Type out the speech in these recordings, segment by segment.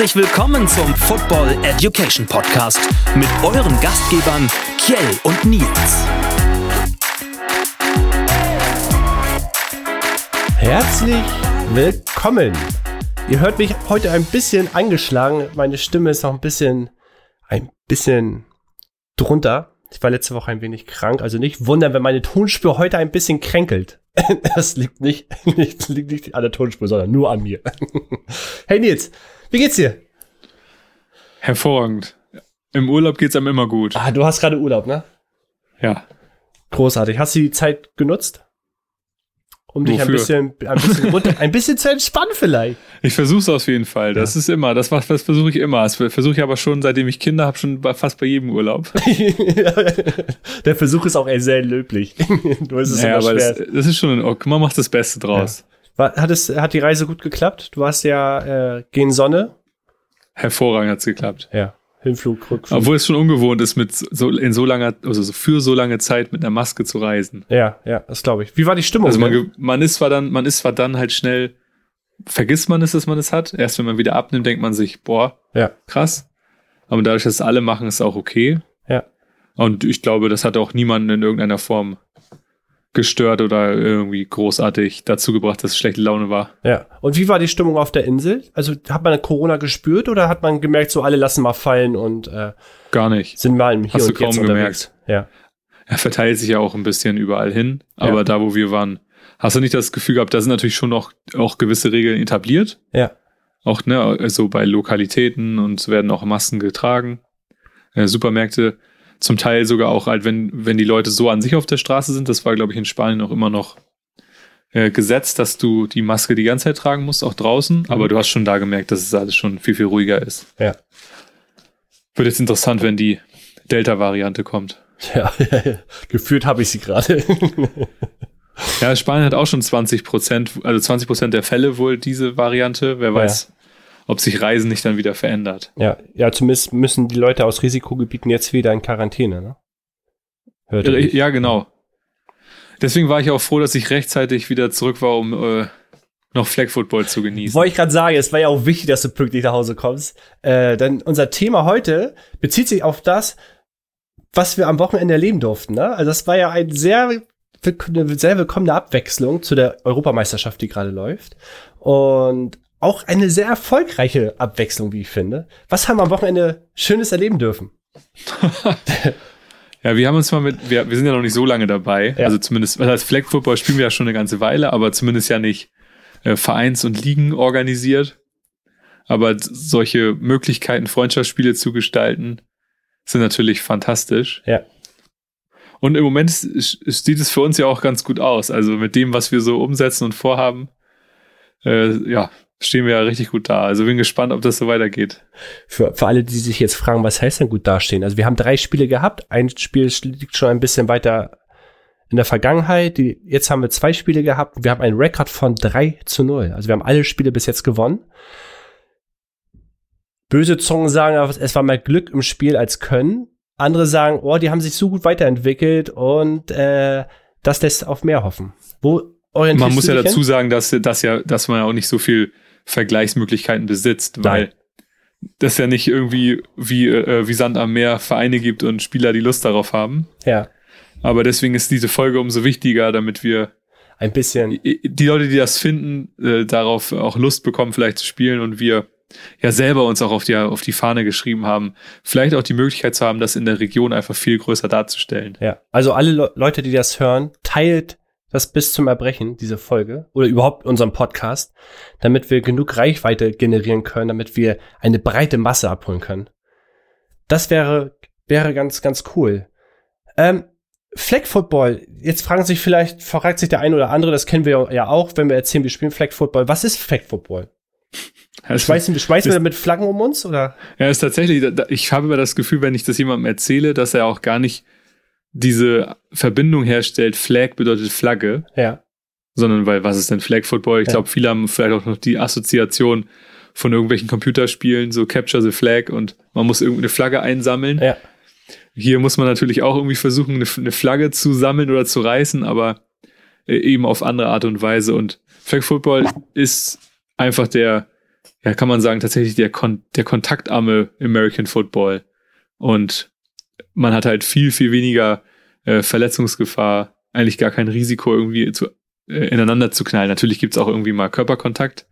Herzlich willkommen zum Football Education Podcast mit euren Gastgebern Kjell und Nils. Herzlich willkommen. Ihr hört mich heute ein bisschen angeschlagen. Meine Stimme ist noch ein bisschen, ein bisschen drunter. Ich war letzte Woche ein wenig krank, also nicht wundern, wenn meine Tonspur heute ein bisschen kränkelt. Das liegt nicht, nicht, liegt nicht an der Tonspur, sondern nur an mir. Hey Nils, wie geht's dir? Hervorragend. Im Urlaub geht's einem immer gut. Ah, du hast gerade Urlaub, ne? Ja. Großartig. Hast du die Zeit genutzt? Um dich ein Wofür? bisschen, ein bisschen, runter, ein bisschen zu entspannen vielleicht. Ich versuch's auf jeden Fall. Das ist immer, das, was- das versuche ich immer. Das versuche ich aber schon, seitdem ich Kinder habe, schon bei, fast bei jedem Urlaub. Der Versuch ist auch eher sehr löblich. Nur ist es Ja, immer aber schwer. das, das ist schon. Man macht das Beste draus. War, hat, es, hat die Reise gut geklappt? Du warst ja äh, gegen Sonne. Hervorragend hat's geklappt. Ja. Hinflug, Rückflug. Obwohl es schon ungewohnt ist, mit so in so langer, also so für so lange Zeit mit einer Maske zu reisen. ja, ja, das glaube ich. Wie war die Stimmung? Also man, man ist zwar dann, man ist zwar dann halt schnell, vergisst man es, dass man es hat. Erst wenn man wieder abnimmt, denkt man sich, boah, ja, krass. Aber dadurch, dass es alle machen, ist es auch okay. ja. Und ich glaube, das hat auch niemanden in irgendeiner Form gestört oder irgendwie großartig dazu gebracht, dass es schlechte Laune war. Ja. Und wie war die Stimmung auf der Insel? Also hat man Corona gespürt oder hat man gemerkt, so alle lassen mal fallen und äh, Gar nicht. sind mal im Hier Hast du und Jetzt kaum unterwegs? Ja. Er verteilt sich ja auch ein bisschen überall hin. Aber Ja. da, wo wir waren, hast du nicht das Gefühl gehabt, da sind natürlich schon noch auch gewisse Regeln etabliert. Ja. Auch, ne, also bei Lokalitäten und es werden auch Masken getragen. Äh, Supermärkte zum Teil sogar auch halt, wenn, wenn die Leute so an sich auf der Straße sind, das war, glaube ich, in Spanien auch immer noch äh, gesetzt, dass du die Maske die ganze Zeit tragen musst, auch draußen. Aber du hast schon da gemerkt, dass es alles schon viel, viel ruhiger ist. Ja. Wird jetzt interessant, wenn die Delta-Variante kommt. Ja, geführt habe ich sie gerade. Ja, Spanien hat auch schon 20 Prozent, also 20 Prozent der Fälle wohl diese Variante. Wer weiß, ob sich Reisen nicht dann wieder verändert. ja, ja, zumindest müssen die Leute aus Risikogebieten jetzt wieder in Quarantäne, ne? Hörte ich. Ja, genau. Deswegen war ich auch froh, dass ich rechtzeitig wieder zurück war, um äh, noch Flag Football zu genießen. Wollte ich gerade sagen, es war ja auch wichtig, dass du pünktlich nach Hause kommst. Äh, denn unser Thema heute bezieht sich auf das, was wir am Wochenende erleben durften. Ne? Also das war ja ein sehr, eine sehr willkommene Abwechslung zu der Europameisterschaft, die gerade läuft. Und auch eine sehr erfolgreiche Abwechslung, wie ich finde. Was haben wir am Wochenende Schönes erleben dürfen? Ja, wir haben uns mal mit, wir, wir sind ja noch nicht so lange dabei. Ja. Also zumindest, was heißt Flag Football spielen wir ja schon eine ganze Weile, aber zumindest ja nicht äh, Vereins- und Ligen organisiert. Aber solche Möglichkeiten, Freundschaftsspiele zu gestalten, sind natürlich fantastisch. Ja. Und im Moment sieht es für uns ja auch ganz gut aus. Also mit dem, was wir so umsetzen und vorhaben, äh, ja, stehen wir ja richtig gut da. Also bin gespannt, ob das so weitergeht. Für, für alle, die sich jetzt fragen, was heißt denn gut dastehen? Also wir haben drei Spiele gehabt. Ein Spiel liegt schon ein bisschen weiter in der Vergangenheit. Die, jetzt haben wir zwei Spiele gehabt. Wir haben einen Rekord von 3 zu 0. Also wir haben alle Spiele bis jetzt gewonnen. Böse Zungen sagen, es war mehr Glück im Spiel als Können. Andere sagen, oh, die haben sich so gut weiterentwickelt und äh, das lässt auf mehr hoffen. Wo Man muss ja dazu hin? sagen, dass, dass ja, dass man ja auch nicht so viel Vergleichsmöglichkeiten besitzt, weil Nein. das ja nicht irgendwie wie, äh, wie Sand am Meer Vereine gibt und Spieler, die Lust darauf haben. Ja, Aber deswegen ist diese Folge umso wichtiger, damit wir ein bisschen. die Leute, die das finden, äh, darauf auch Lust bekommen, vielleicht zu spielen und wir ja selber uns auch auf die, auf die Fahne geschrieben haben, vielleicht auch die Möglichkeit zu haben, das in der Region einfach viel größer darzustellen. Ja, also alle Le Leute, die das hören, teilt das bis zum Erbrechen, diese Folge, oder überhaupt unseren Podcast, damit wir genug Reichweite generieren können, damit wir eine breite Masse abholen können. Das wäre, wäre ganz, ganz cool. Ähm, Flag Football, jetzt fragen sich vielleicht, fragt sich der eine oder andere, das kennen wir ja auch, wenn wir erzählen, wir spielen Flag Football. Was ist Flag Football? Es Schmeißen, schmeißen wir damit Flaggen um uns, oder? Ja, ist tatsächlich, ich habe immer das Gefühl, wenn ich das jemandem erzähle, dass er auch gar nicht diese Verbindung herstellt, Flag bedeutet Flagge, Ja, sondern weil, was ist denn Flag Football? Ich Ja. glaube, viele haben vielleicht auch noch die Assoziation von irgendwelchen Computerspielen, so Capture the Flag und man muss irgendeine Flagge einsammeln. ja, Hier muss man natürlich auch irgendwie versuchen, eine, eine Flagge zu sammeln oder zu reißen, aber äh, eben auf andere Art und Weise. Und Flag Football ist einfach der ja, kann man sagen, tatsächlich der, Kon der kontaktarme American Football. Und man hat halt viel, viel weniger äh, Verletzungsgefahr, eigentlich gar kein Risiko, irgendwie zu, äh, ineinander zu knallen. Natürlich gibt's auch irgendwie mal Körperkontakt,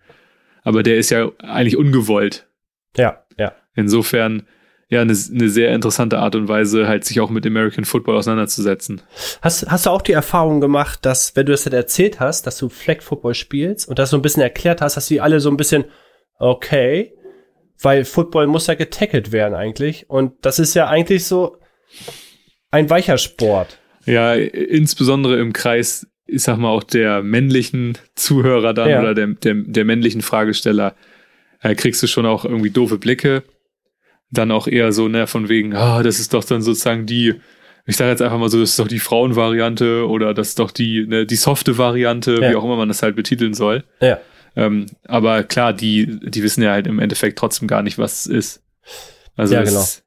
aber der ist ja eigentlich ungewollt. Ja, ja. Insofern ja eine, eine sehr interessante Art und Weise, halt sich auch mit American Football auseinanderzusetzen. Hast, hast du auch die Erfahrung gemacht, dass, wenn du das dann erzählt hast, dass du Flag Football spielst und das so ein bisschen erklärt hast, dass die alle so ein bisschen, okay, weil Football muss ja getackelt werden eigentlich und das ist ja eigentlich so ein weicher Sport. Ja, insbesondere im Kreis, ich sag mal, auch der männlichen Zuhörer dann Ja. oder der, der, der männlichen Fragesteller, äh, kriegst du schon auch irgendwie doofe Blicke. Dann auch eher so, ne, von wegen, ah, das ist doch dann sozusagen die, ich sage jetzt einfach mal so, das ist doch die Frauenvariante oder das ist doch die, ne, die softe Variante, Ja. wie auch immer man das halt betiteln soll. Ja. Ähm, aber klar, die, die wissen ja halt im Endeffekt trotzdem gar nicht, was es ist. Also Ja, genau. ist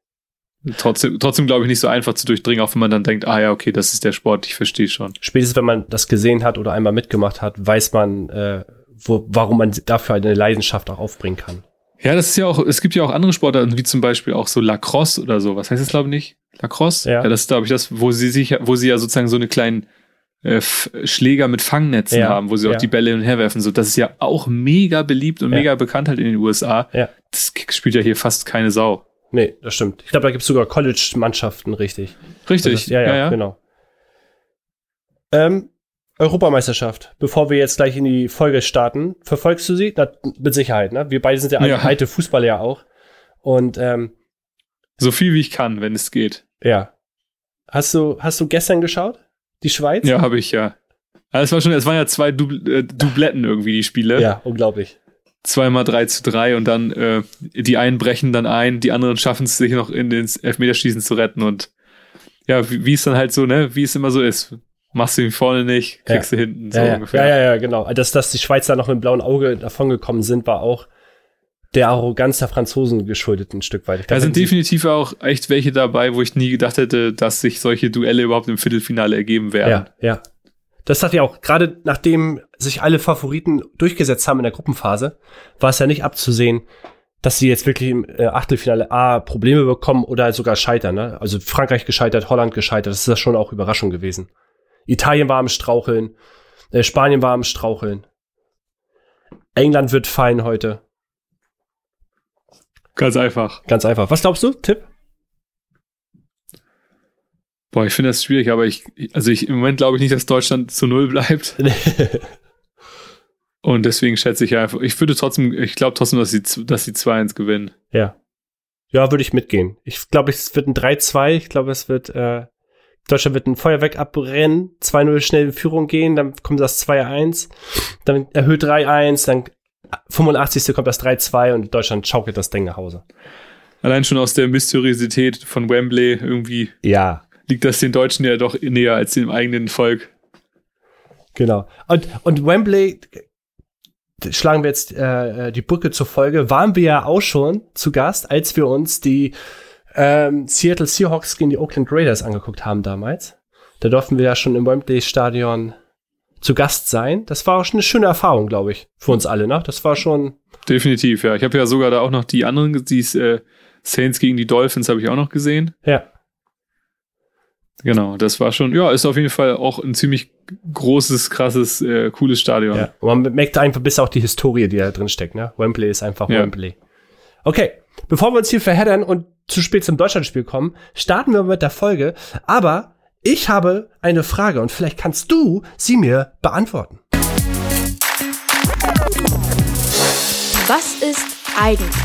trotzdem, trotzdem glaube ich, nicht so einfach zu durchdringen, auch wenn man dann denkt, ah ja, okay, das ist der Sport, ich verstehe schon. Spätestens, wenn man das gesehen hat oder einmal mitgemacht hat, weiß man, äh, wo, warum man dafür eine Leidenschaft auch aufbringen kann. Ja, das ist ja auch, es gibt ja auch andere Sportarten, wie zum Beispiel auch so Lacrosse oder so. Was heißt das, glaube ich, nicht? Lacrosse? Ja. das ist, glaube ich, das, wo sie sich, wo sie ja sozusagen so eine kleinen äh, Schläger mit Fangnetzen Ja, haben, wo sie auch ja. die Bälle hin und her werfen. So, das ist ja auch mega beliebt und Ja. mega bekannt halt in den USA. Ja. Das spielt ja hier fast keine Sau. Nee, das stimmt. Ich glaube, da gibt es sogar College-Mannschaften, richtig. Richtig. Ist, ja, ja, genau. Ähm, Europameisterschaft. Bevor wir jetzt gleich in die Folge starten, verfolgst du sie? Na, mit Sicherheit, ne? Wir beide sind ja, Ja. alte Fußballer ja auch. Und ähm, So viel wie ich kann, wenn es geht. ja. Hast du, hast du gestern geschaut? Die Schweiz? Ja, habe ich ja. Aber es war schon, es waren ja zwei Dubl äh, Dubletten irgendwie, die Spiele. Ja, unglaublich. Zweimal 3 zu 3 und dann äh, die einen brechen dann ein, die anderen schaffen es sich noch in den Elfmeterschießen zu retten und ja, wie, wie es dann halt so, ne, wie es immer so ist. Machst du ihn vorne nicht, kriegst du hinten, so Ja, ja, ungefähr. ja, ja, ja, genau. Dass, dass die Schweizer noch mit dem blauen Auge davongekommen sind, war auch der Arroganz der Franzosen geschuldet ein Stück weit. Da sind definitiv auch echt welche dabei, wo ich nie gedacht hätte, dass sich solche Duelle überhaupt im Viertelfinale ergeben werden. Ja, ja. Das sagt ja auch, gerade nachdem sich alle Favoriten durchgesetzt haben in der Gruppenphase, war es ja nicht abzusehen, dass sie jetzt wirklich im äh, Achtelfinale A Probleme bekommen oder sogar scheitern. Ne? Also Frankreich gescheitert, Holland gescheitert, das ist ja schon auch Überraschung gewesen. Italien war am Straucheln, äh, Spanien war am Straucheln. England wird fallen heute. Ganz einfach. Ganz einfach. Was glaubst du? Tipp? Boah, ich finde das schwierig, aber ich, also ich, im Moment glaube ich nicht, dass Deutschland zu Null bleibt. Und deswegen schätze ich einfach, ich würde trotzdem, ich glaube trotzdem, dass sie, dass sie 2-1 gewinnen. ja. Ja, würde ich mitgehen. Ich glaube, es wird ein 3-2. Ich glaube, es wird, äh, Deutschland wird ein Feuerwerk abbrennen, 2-0 schnell in Führung gehen, dann kommt das 2-1, dann erhöht 3-1, dann 85. kommt das 3-2 und Deutschland schaukelt das Ding nach Hause. Allein schon aus der Mysteriosität von Wembley irgendwie Ja. liegt das den Deutschen ja doch näher als dem eigenen Volk. Genau. Und, und Wembley, schlagen wir jetzt äh, äh, die Brücke zur Folge, waren wir ja auch schon zu Gast, als wir uns die ähm, Seattle Seahawks gegen die Oakland Raiders angeguckt haben damals. Da durften wir ja schon im Wembley-Stadion zu Gast sein. Das war auch schon eine schöne Erfahrung, glaube ich, für uns alle. Ne? Das war schon, Definitiv, ja. Ich habe ja sogar da auch noch die anderen, die äh, Saints gegen die Dolphins habe ich auch noch gesehen. ja, Genau, das war schon, ja, ist auf jeden Fall auch ein ziemlich großes, krasses, äh, cooles Stadion. ja. Und man merkt einfach bis auch die Historie, die da drin steckt. Ne? Wembley ist einfach Ja. Wembley. Okay, bevor wir uns hier verheddern und zu spät zum Deutschlandspiel kommen, starten wir mit der Folge. Aber ich habe eine Frage und vielleicht kannst du sie mir beantworten. Was ist eigentlich?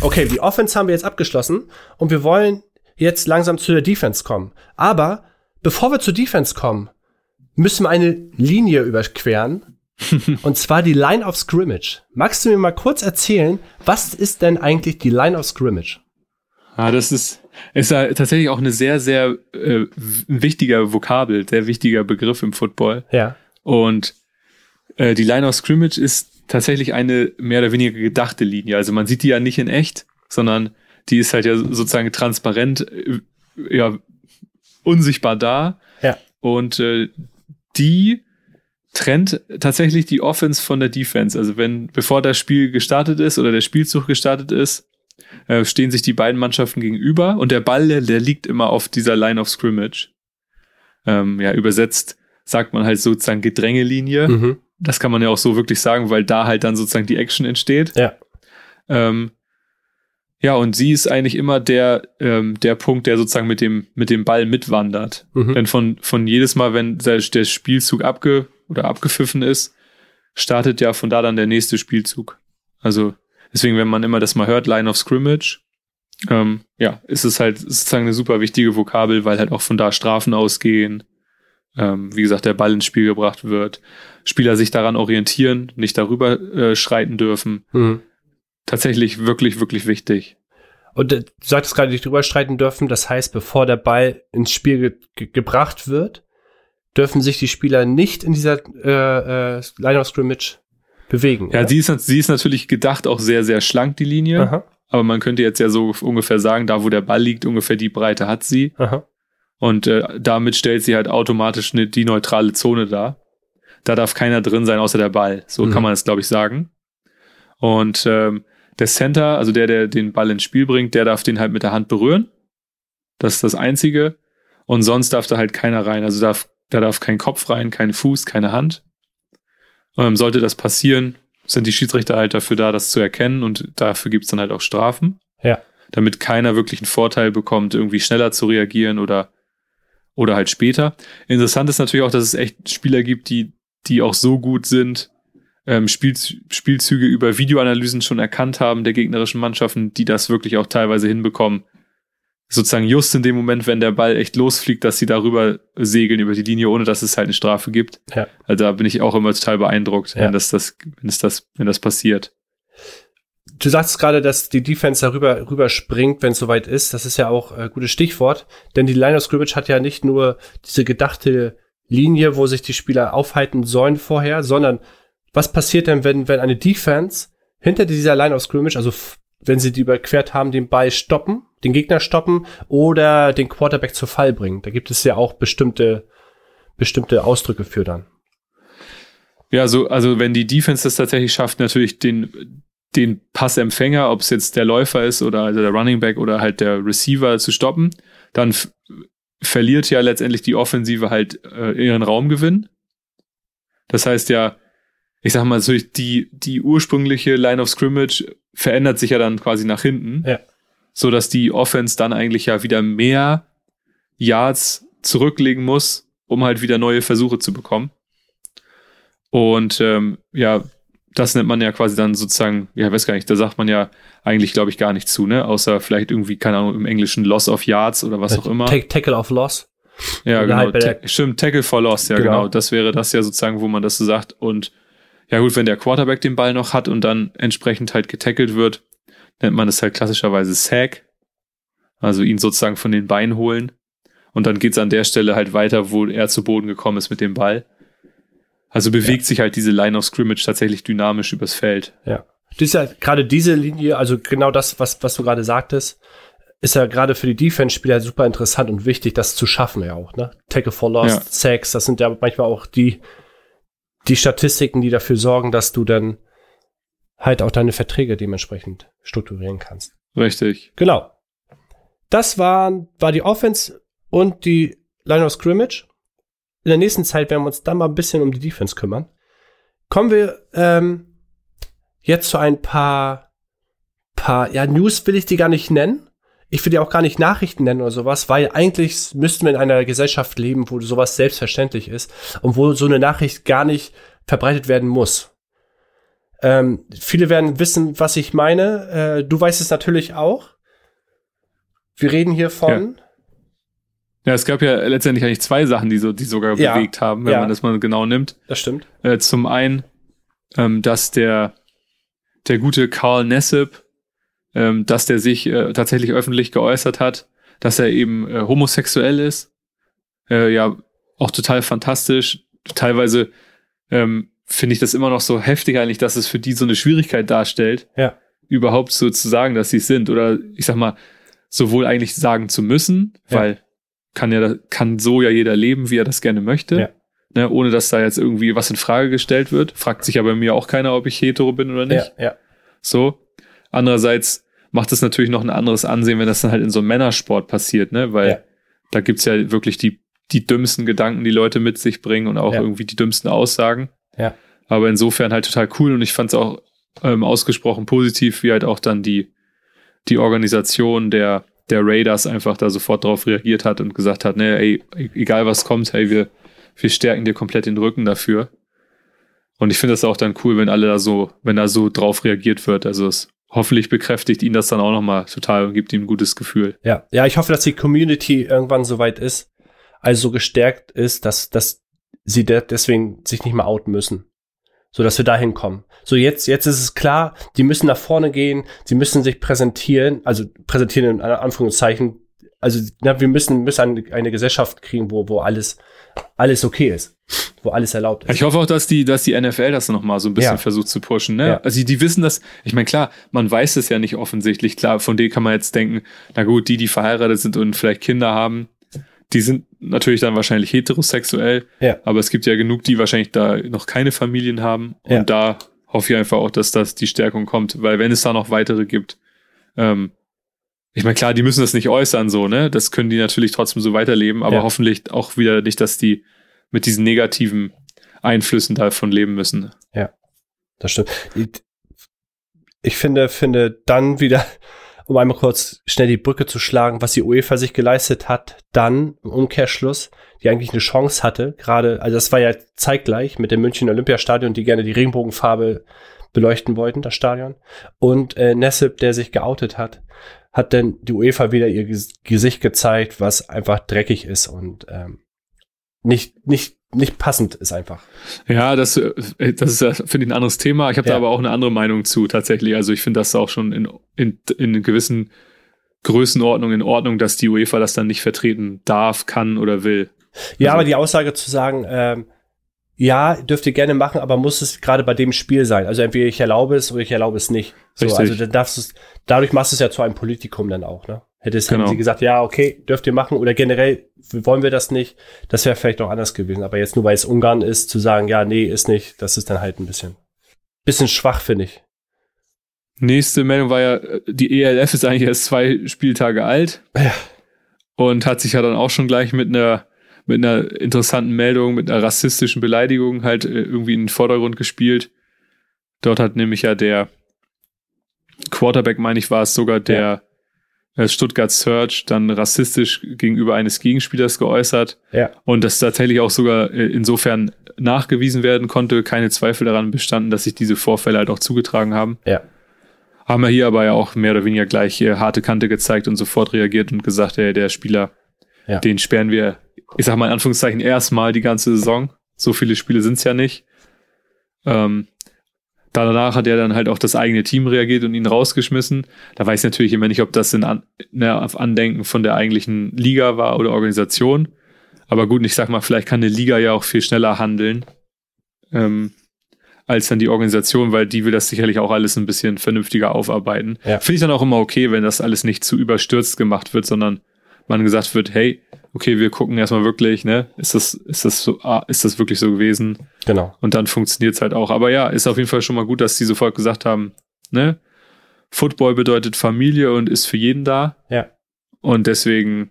Okay, die Offense haben wir jetzt abgeschlossen und wir wollen jetzt langsam zu der Defense kommen. Aber bevor wir zur Defense kommen, müssen wir eine Linie überqueren. und zwar die Line of Scrimmage. Magst du mir mal kurz erzählen, was ist denn eigentlich die Line of Scrimmage? Ah, das ist, ist ja tatsächlich auch eine sehr, sehr äh, wichtiger Vokabel, sehr wichtiger Begriff im Football. Ja. Und äh, die Line of Scrimmage ist tatsächlich eine mehr oder weniger gedachte Linie. Also man sieht die ja nicht in echt, sondern die ist halt ja sozusagen transparent, äh, ja, unsichtbar da. Ja. Und äh, die trennt tatsächlich die Offense von der Defense. Also wenn, bevor das Spiel gestartet ist oder der Spielzug gestartet ist, äh, stehen sich die beiden Mannschaften gegenüber und der Ball, der, liegt immer auf dieser Line of Scrimmage. Ähm, ja, übersetzt sagt man halt sozusagen Gedrängelinie. Mhm. Das kann man ja auch so wirklich sagen, weil da halt dann sozusagen die Action entsteht. Ja. Ähm, ja, und sie ist eigentlich immer der, ähm, der Punkt, der sozusagen mit dem, mit dem Ball mitwandert. Mhm. Denn von, von jedes Mal, wenn der, der Spielzug abge, oder abgepfiffen ist, startet ja von da dann der nächste Spielzug. Also deswegen, wenn man immer das mal hört, Line of Scrimmage, ähm, ja, ist es halt sozusagen eine super wichtige Vokabel, weil halt auch von da Strafen ausgehen. Ähm, wie gesagt, der Ball ins Spiel gebracht wird. Spieler sich daran orientieren, nicht darüber äh, schreiten dürfen. Mhm. Tatsächlich wirklich, wirklich wichtig. Und äh, du sagtest gerade, nicht drüber streiten dürfen. Das heißt, bevor der Ball ins Spiel ge ge gebracht wird, dürfen sich die Spieler nicht in dieser äh, äh, Line of Scrimmage bewegen. Ja, oder? sie ist, sie ist natürlich gedacht auch sehr, sehr schlank, die Linie. Aha, Aber man könnte jetzt ja so ungefähr sagen, da wo der Ball liegt, ungefähr die Breite hat sie. aha. Und äh, damit stellt sie halt automatisch ne, die neutrale Zone dar. Da darf keiner drin sein, außer der Ball. So Mhm. kann man es, glaube ich, sagen. Und ähm, der Center, also der, der den Ball ins Spiel bringt, der darf den halt mit der Hand berühren. Das ist das Einzige. Und sonst darf da halt keiner rein. Also darf, da darf kein Kopf rein, kein Fuß, keine Hand. Ähm, sollte das passieren, sind die Schiedsrichter halt dafür da, das zu erkennen und dafür gibt's dann halt auch Strafen. Ja. Damit keiner wirklich einen Vorteil bekommt, irgendwie schneller zu reagieren oder, oder halt später. Interessant ist natürlich auch, dass es echt Spieler gibt, die, die auch so gut sind, ähm, Spiel, Spielzüge über Videoanalysen schon erkannt haben der gegnerischen Mannschaften, die das wirklich auch teilweise hinbekommen. Sozusagen just in dem Moment, wenn der Ball echt losfliegt, dass sie darüber segeln über die Linie, ohne dass es halt eine Strafe gibt. Ja. Also da bin ich auch immer total beeindruckt, Ja. wenn das, das, wenn es das, wenn das passiert. Du sagst gerade, dass die Defense darüber rüber springt, wenn es soweit ist. Das ist ja auch ein äh, gutes Stichwort, denn die Line of Scrimmage hat ja nicht nur diese gedachte Linie, wo sich die Spieler aufhalten sollen vorher, sondern was passiert denn, wenn, wenn eine Defense hinter dieser Line of Scrimmage, also wenn sie die überquert haben, den Ball stoppen, den Gegner stoppen oder den Quarterback zu Fall bringen? Da gibt es ja auch bestimmte, bestimmte Ausdrücke für dann. Ja, so, also wenn die Defense das tatsächlich schafft, natürlich den, den Passempfänger, ob es jetzt der Läufer ist oder also der Running Back oder halt der Receiver zu stoppen, dann verliert ja letztendlich die Offensive halt äh, ihren Raumgewinn. Das heißt ja, ich sag mal, die, die ursprüngliche Line of Scrimmage verändert sich ja dann quasi nach hinten. Ja. So dass die Offense dann eigentlich ja wieder mehr Yards zurücklegen muss, um halt wieder neue Versuche zu bekommen. Und ähm, ja, das nennt man ja quasi dann sozusagen, ja, weiß gar nicht, da sagt man ja eigentlich, glaube ich, gar nicht zu, ne? Außer vielleicht irgendwie, keine Ahnung, im Englischen Loss of Yards oder was auch immer. Ta- Tackle of Loss. Ja, Oder genau. halt Ta stimmt, Tackle for Loss, ja, Genau. genau. Das wäre das ja sozusagen, wo man das so sagt. Und ja, gut, wenn der Quarterback den Ball noch hat und dann entsprechend halt getackelt wird, nennt man das halt klassischerweise Sack. Also ihn sozusagen von den Beinen holen. Und dann geht's an der Stelle halt weiter, wo er zu Boden gekommen ist mit dem Ball. Also bewegt sich halt diese Line of Scrimmage tatsächlich dynamisch übers Feld. Ja. Das ist ja gerade diese Linie, also genau das, was, was du gerade sagtest, ist ja gerade für die Defense-Spieler super interessant und wichtig, das zu schaffen ja auch, ne? Tackle for Lost, Ja. Sacks, das sind ja manchmal auch die, die Statistiken, die dafür sorgen, dass du dann halt auch deine Verträge dementsprechend strukturieren kannst. Richtig. Genau. Das waren, war die Offense und die Line of Scrimmage. In der nächsten Zeit werden wir uns dann mal ein bisschen um die Defense kümmern. Kommen wir ähm, jetzt zu ein paar, paar, ja, News will ich die gar nicht nennen. Ich will die auch gar nicht Nachrichten nennen oder sowas, weil eigentlich müssten wir in einer Gesellschaft leben, wo sowas selbstverständlich ist und wo so eine Nachricht gar nicht verbreitet werden muss. Ähm, viele werden wissen, was ich meine. Äh, du weißt es natürlich auch. Wir reden hier von. Ja, es gab ja letztendlich eigentlich zwei Sachen, die so, die sogar Ja. bewegt haben, wenn Ja. man das mal genau nimmt. Das stimmt. Äh, zum einen, ähm, dass der, der gute Carl Nessip, ähm, dass der sich äh, tatsächlich öffentlich geäußert hat, dass er eben äh, homosexuell ist. Äh, ja, auch total fantastisch. Teilweise ähm, finde ich das immer noch so heftig eigentlich, dass es für die so eine Schwierigkeit darstellt, Ja. überhaupt so zu sagen, dass sie es sind. Oder ich sag mal, sowohl eigentlich sagen zu müssen, Ja. weil kann ja kann so ja jeder leben, wie er das gerne möchte. Ja. ne, ohne dass da jetzt irgendwie was in Frage gestellt wird. Fragt sich ja bei mir auch keiner, ob ich hetero bin oder nicht. Ja, ja. So. Andererseits macht es natürlich noch ein anderes Ansehen, wenn das dann halt in so einem Männersport passiert, ne? Weil Ja. da gibt's ja wirklich die, die dümmsten Gedanken, die Leute mit sich bringen und auch Ja. irgendwie die dümmsten Aussagen. Ja. Aber insofern halt total cool und ich fand es auch ähm, ausgesprochen positiv, wie halt auch dann die, die Organisation der, der Raiders einfach da sofort drauf reagiert hat und gesagt hat, ne, ey, egal was kommt, hey, wir, wir stärken dir komplett den Rücken dafür. Und ich finde das auch dann cool, wenn alle da so, wenn da so drauf reagiert wird. Also es hoffentlich bekräftigt ihn das dann auch nochmal total und gibt ihm ein gutes Gefühl. Ja, ja, ich hoffe, dass die Community irgendwann so weit ist, also so gestärkt ist, dass, dass sie de deswegen sich nicht mehr outen müssen. So dass wir dahin kommen. So jetzt, jetzt ist es klar, die müssen nach vorne gehen, sie müssen sich präsentieren, also präsentieren in Anführungszeichen. Also na, wir müssen, müssen eine, eine Gesellschaft kriegen, wo, wo alles, alles okay ist, wo alles erlaubt ist. Ich hoffe auch, dass die, dass die NFL das nochmal so ein bisschen Ja. versucht zu pushen. Ne? Ja. Also die, die wissen das, ich meine, klar, man weiß es ja nicht offensichtlich. Klar, von denen kann man jetzt denken, na gut, die, die verheiratet sind und vielleicht Kinder haben, die sind natürlich dann wahrscheinlich heterosexuell, Ja. aber es gibt ja genug, die wahrscheinlich da noch keine Familien haben. Ja. Und da hoffe ich einfach auch, dass das die Stärkung kommt, weil wenn es da noch weitere gibt, ähm, ich meine, klar, die müssen das nicht äußern, so, ne? Das können die natürlich trotzdem so weiterleben, aber Ja. hoffentlich auch wieder nicht, dass die mit diesen negativen Einflüssen davon leben müssen. Das stimmt. Ich, ich finde, finde dann wieder, um einmal kurz schnell die Brücke zu schlagen, was die UEFA sich geleistet hat, dann im Umkehrschluss, die eigentlich eine Chance hatte, gerade, also das war ja zeitgleich mit dem München Olympiastadion, die gerne die Regenbogenfarbe beleuchten wollten, das Stadion. Und äh, Nessip, der sich geoutet hat, hat dann die UEFA wieder ihr Ges Gesicht gezeigt, was einfach dreckig ist und ähm, nicht, nicht, nicht passend ist einfach. Ja, das, äh, das ist, finde ich, ein anderes Thema. Ich habe Ja. da aber auch eine andere Meinung zu, tatsächlich. Also ich finde das auch schon in, in, in gewissen Größenordnungen in Ordnung, dass die UEFA das dann nicht vertreten darf, kann oder will. Ja, Also- aber die Aussage zu sagen, ähm, ja, dürft ihr gerne machen, aber muss es gerade bei dem Spiel sein. Also entweder ich erlaube es oder ich erlaube es nicht. So, also dann darfst du es, dadurch machst du es ja zu einem Politikum dann auch, ne? Hättest Genau. hätten sie gesagt, ja, okay, dürft ihr machen oder generell wollen wir das nicht, das wäre vielleicht noch anders gewesen. Aber jetzt nur weil es Ungarn ist, zu sagen, ja, nee, ist nicht, das ist dann halt ein bisschen, bisschen schwach, finde ich. Nächste Meldung war ja, äh, die ELF ist eigentlich erst zwei Spieltage alt Ja. und hat sich ja dann auch schon gleich mit einer mit einer interessanten Meldung, mit einer rassistischen Beleidigung halt äh, irgendwie in den Vordergrund gespielt. Dort hat nämlich ja der Quarterback, meine ich, war es sogar der äh, Stuttgart Search dann rassistisch gegenüber eines Gegenspielers geäußert Ja. und das tatsächlich auch sogar äh, insofern nachgewiesen werden konnte, keine Zweifel daran bestanden, dass sich diese Vorfälle halt auch zugetragen haben. Ja. Haben wir hier aber ja auch mehr oder weniger gleich äh, harte Kante gezeigt und sofort reagiert und gesagt, ey, der Spieler, Ja. den sperren wir, ich sag mal in Anführungszeichen, erstmal die ganze Saison. So viele Spiele sind's ja nicht. Ähm, danach hat er dann halt auch das eigene Team reagiert und ihn rausgeschmissen. Da weiß ich natürlich immer nicht, ob das in An ne, auf Andenken von der eigentlichen Liga war oder Organisation. Aber gut, ich sag mal, vielleicht kann eine Liga ja auch viel schneller handeln ähm, als dann die Organisation, weil die will das sicherlich auch alles ein bisschen vernünftiger aufarbeiten. Ja. Finde ich dann auch immer okay, wenn das alles nicht zu überstürzt gemacht wird, sondern man gesagt wird, hey, okay, wir gucken erstmal wirklich, ne, ist das, ist das so, ah, ist das wirklich so gewesen? Genau. Und dann funktioniert es halt auch. Aber ja, ist auf jeden Fall schon mal gut, dass die sofort gesagt haben, ne, Football bedeutet Familie und ist für jeden da. Ja. Und deswegen,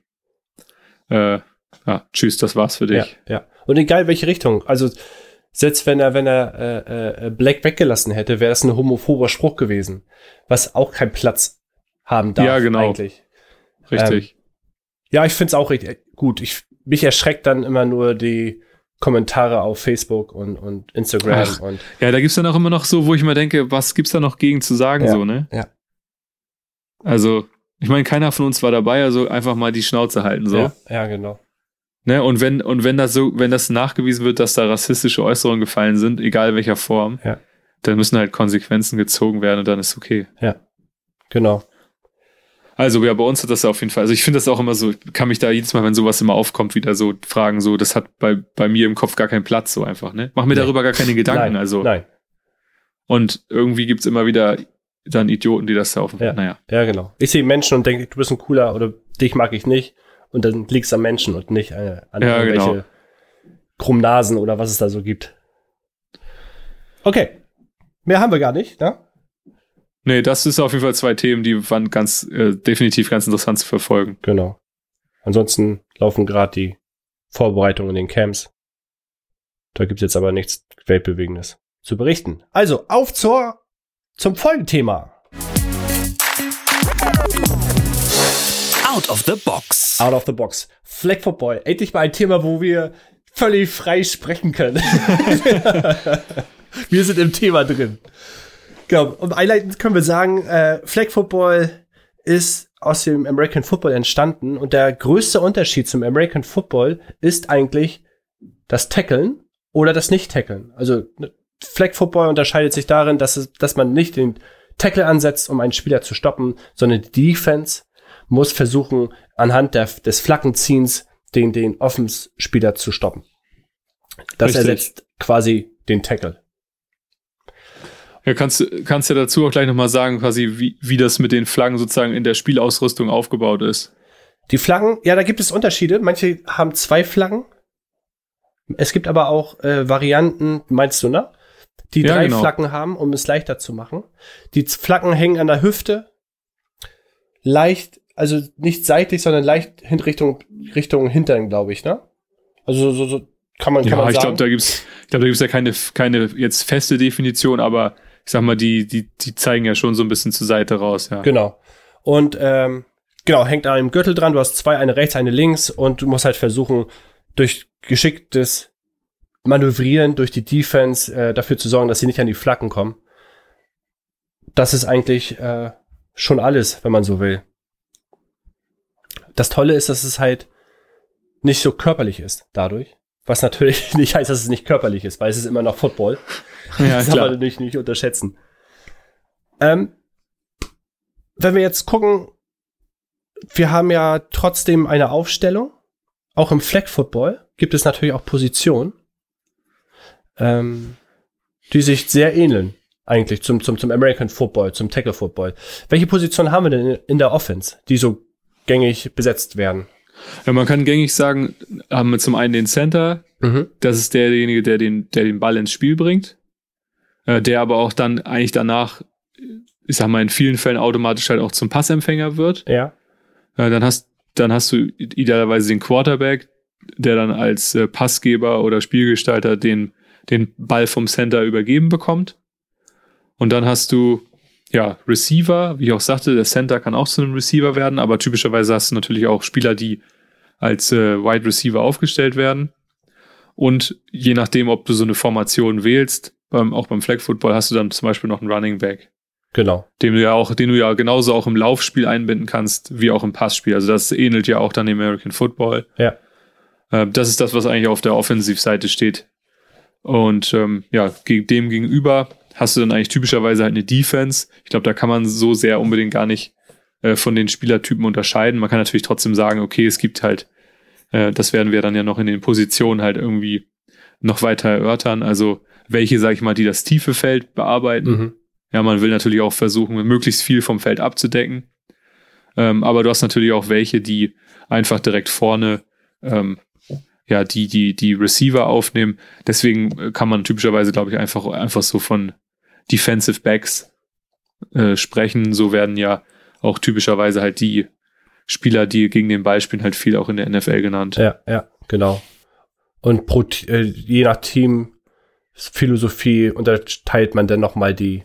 äh, ja, tschüss, das war's für dich. Ja, ja. Und egal welche Richtung. Also selbst wenn er, wenn er äh, äh, Black weggelassen hätte, wäre das ein homophober Spruch gewesen, was auch keinen Platz haben darf Ja, genau. eigentlich. Richtig. Ja, ich find's auch richtig gut. Ich, mich erschreckt dann immer nur die Kommentare auf Facebook und, und Instagram Ach. und Ja, da gibt's dann auch immer noch so, wo ich mir denke, was gibt's da noch gegen zu sagen, Ja, so, ne? ja. Also, ich meine, keiner von uns war dabei, also einfach mal die Schnauze halten, so. ja, ja, genau. Ne? Und wenn, und wenn das so, wenn das nachgewiesen wird, dass da rassistische Äußerungen gefallen sind, egal welcher Form, Ja. dann müssen halt Konsequenzen gezogen werden und dann ist okay. Genau. Also ja, bei uns hat das ja auf jeden Fall, also ich finde das auch immer so, ich kann mich da jedes Mal, wenn sowas immer aufkommt, wieder so fragen, so, das hat bei, bei mir im Kopf gar keinen Platz, so einfach, ne? Mach mir Nee. darüber gar keine Gedanken, nein, also. Nein. Und irgendwie gibt's immer wieder dann Idioten, die das da auf, Ja. naja. Ja, genau. Ich sehe Menschen und denke, du bist ein cooler oder dich mag ich nicht. Und dann liegt's am Menschen und nicht äh, an Ja, irgendwelche genau. Krummnasen oder was es da so gibt. Okay. Mehr haben wir gar nicht, ne? Nee, das ist auf jeden Fall zwei Themen, die waren ganz äh, definitiv ganz interessant zu verfolgen. Genau. Ansonsten laufen gerade die Vorbereitungen in den Camps. Da gibt's jetzt aber nichts Weltbewegendes zu berichten. Also, auf zur, zum Folgenthema. Out of the box. Out of the box. Flag Football. Endlich mal ein Thema, wo wir völlig frei sprechen können. wir sind im Thema drin. Genau. Und einleitend können wir sagen, äh, Flag Football ist aus dem American Football entstanden und der größte Unterschied zum American Football ist eigentlich das Tackeln oder das Nicht-Tackeln. Also ne, Flag Football unterscheidet sich darin, dass, es, dass man nicht den Tackle ansetzt, um einen Spieler zu stoppen, sondern die Defense muss versuchen, anhand der, des Flaggenziehens den, den Offenspieler zu stoppen. Das Richtig. ersetzt quasi den Tackle. Ja, kannst du kannst ja dazu auch gleich nochmal sagen, quasi, wie, wie das mit den Flaggen sozusagen in der Spielausrüstung aufgebaut ist. Die Flaggen, ja, da gibt es Unterschiede. Manche haben zwei Flaggen. Es gibt aber auch äh, Varianten, meinst du, ne? Die Ja, drei genau. Flaggen haben, um es leichter zu machen. Die Flaggen hängen an der Hüfte. Leicht, also nicht seitlich, sondern leicht hin Richtung, Richtung Hintern, glaube ich, ne? Also so, so kann man, kann Ja, man ich sagen. glaube, da gibt's, ich glaube, da gibt's ja keine, keine jetzt feste Definition, aber ich sag mal, die, die, die zeigen ja schon so ein bisschen zur Seite raus, ja. Genau. Und ähm, genau, hängt an einem Gürtel dran. Du hast zwei, eine rechts, eine links und du musst halt versuchen, durch geschicktes Manövrieren durch die Defense äh, dafür zu sorgen, dass sie nicht an die Flaggen kommen. Das ist eigentlich äh, schon alles, wenn man so will. Das Tolle ist, dass es halt nicht so körperlich ist dadurch. Was natürlich nicht heißt, dass es nicht körperlich ist, weil es ist immer noch Football. Ja, Das darf man nicht, nicht unterschätzen. Ähm, wenn wir jetzt gucken, wir haben ja trotzdem eine Aufstellung. Auch im Flag Football gibt es natürlich auch Positionen, ähm, die sich sehr ähneln eigentlich zum, zum, zum American Football, zum Tackle Football. Welche Position haben wir denn in der Offense, die so gängig besetzt werden? Ja, man kann gängig sagen, haben wir zum einen den Center, Mhm. das ist derjenige, der den, der den Ball ins Spiel bringt, äh, der aber auch dann eigentlich danach, ich sag mal, in vielen Fällen automatisch halt auch zum Passempfänger wird. Ja. Äh, dann hast, dann hast du idealerweise den Quarterback, der dann als äh, Passgeber oder Spielgestalter den, den Ball vom Center übergeben bekommt. Und dann hast du, ja, Receiver, wie ich auch sagte, der Center kann auch zu einem Receiver werden, aber typischerweise hast du natürlich auch Spieler, die als äh, Wide Receiver aufgestellt werden. Und je nachdem, ob du so eine Formation wählst, beim, auch beim Flag Football hast du dann zum Beispiel noch einen Running Back Genau. den du ja auch, den du ja genauso auch im Laufspiel einbinden kannst, wie auch im Passspiel. Also das ähnelt ja auch dann dem American Football. Ja. Äh, das ist das, was eigentlich auf der Offensivseite steht. Und ähm, ja, gegen dem gegenüber hast du dann eigentlich typischerweise halt eine Defense. Ich glaube, da kann man so sehr unbedingt gar nicht äh, von den Spielertypen unterscheiden. Man kann natürlich trotzdem sagen, okay, es gibt halt, äh, das werden wir dann ja noch in den Positionen halt irgendwie noch weiter erörtern. Also welche, sag ich mal, die das tiefe Feld bearbeiten. Mhm. Ja, man will natürlich auch versuchen, möglichst viel vom Feld abzudecken. Ähm, aber du hast natürlich auch welche, die einfach direkt vorne ähm, ja, die, die, die Receiver aufnehmen. Deswegen äh, kann man typischerweise, glaube ich, einfach, einfach so von Defensive Backs äh, sprechen. So werden ja auch typischerweise halt die Spieler, die gegen den Ball spielen, halt viel auch in der NFL genannt. Ja, ja, genau. Und pro, äh, je nach Team Philosophie unterteilt man dann nochmal die,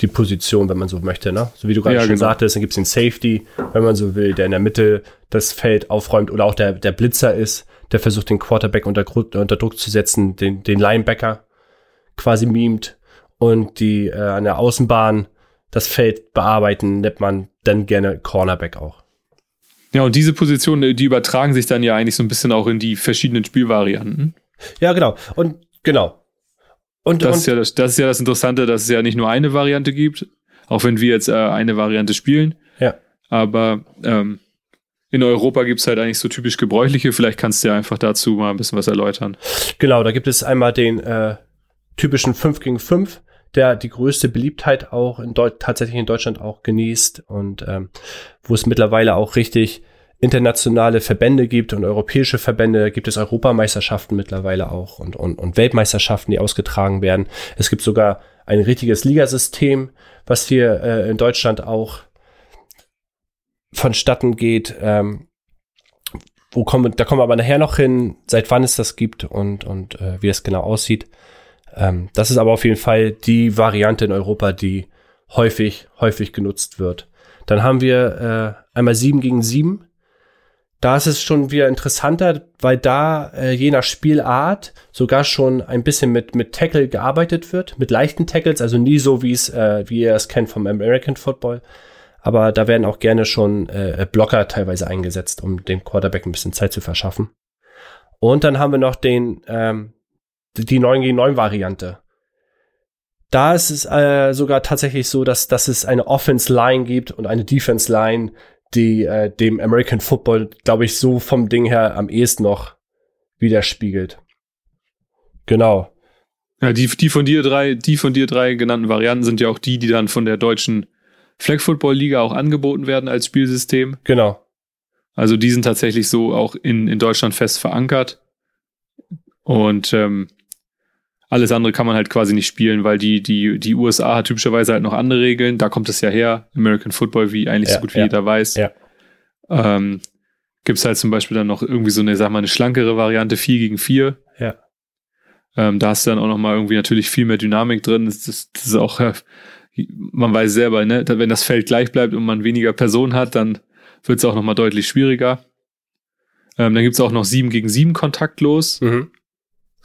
die Position, wenn man so möchte, ne? So wie du gerade Ja, schon genau. sagtest, dann gibt's den Safety, wenn man so will, der in der Mitte das Feld aufräumt oder auch der, der Blitzer ist, der versucht, den Quarterback unter, unter Druck zu setzen, den, den Linebacker quasi mimt und die äh, an der Außenbahn das Feld bearbeiten, nennt man dann gerne Cornerback auch. Ja, und diese Positionen, die übertragen sich dann ja eigentlich so ein bisschen auch in die verschiedenen Spielvarianten. Ja, genau. Und genau. Und, Das und ist, ja das, das ist ja das Interessante, dass es ja nicht nur eine Variante gibt, auch wenn wir jetzt äh, eine Variante spielen. Ja. Aber ähm, in Europa gibt es halt eigentlich so typisch gebräuchliche. Vielleicht kannst du ja einfach dazu mal ein bisschen was erläutern. Genau, da gibt es einmal den äh, typischen 5 gegen 5, der die größte Beliebtheit auch in Deu tatsächlich in Deutschland auch genießt und ähm, wo es mittlerweile auch richtig internationale Verbände gibt und europäische Verbände, gibt es Europameisterschaften mittlerweile auch und, und, und Weltmeisterschaften, die ausgetragen werden. Es gibt sogar ein richtiges Ligasystem, was hier äh, in Deutschland auch vonstatten geht. Ähm, wo kommen, da kommen wir aber nachher noch hin, seit wann es das gibt und, und äh, wie es genau aussieht. Ähm, das ist aber auf jeden Fall die Variante in Europa, die häufig, häufig genutzt wird. Dann haben wir äh, einmal 7 gegen 7. Da ist es schon wieder interessanter, weil da äh, je nach Spielart sogar schon ein bisschen mit, mit Tackle gearbeitet wird, mit leichten Tackles, also nie so, wie es, äh, wie ihr es kennt vom American Football. Aber da werden auch gerne schon äh, Blocker teilweise eingesetzt, um dem Quarterback ein bisschen Zeit zu verschaffen. Und dann haben wir noch den, ähm, die 9 gegen 9 Variante. Da ist es äh, sogar tatsächlich so, dass, dass es eine Offense Line gibt und eine Defense Line, die äh, dem American Football, glaube ich, so vom Ding her am ehesten noch widerspiegelt. Genau. Ja, die, die von dir drei, die von dir drei genannten Varianten sind ja auch die, die dann von der deutschen Flag Football Liga auch angeboten werden als Spielsystem. Genau. Also die sind tatsächlich so auch in, in Deutschland fest verankert. Und ähm, alles andere kann man halt quasi nicht spielen, weil die, die, die USA hat typischerweise halt noch andere Regeln. Da kommt es ja her. American Football, wie eigentlich ja, so gut wie ja, jeder weiß. Ja. Ähm, Gibt es halt zum Beispiel dann noch irgendwie so eine, sag mal, eine schlankere Variante 4 gegen 4. Ja. Ähm, da hast du dann auch noch mal irgendwie natürlich viel mehr Dynamik drin. Das, das, das ist auch, man weiß selber, ne, wenn das Feld gleich bleibt und man weniger Personen hat, dann wird es auch noch mal deutlich schwieriger. Ähm, dann gibt es auch noch 7 gegen 7 kontaktlos. Mhm.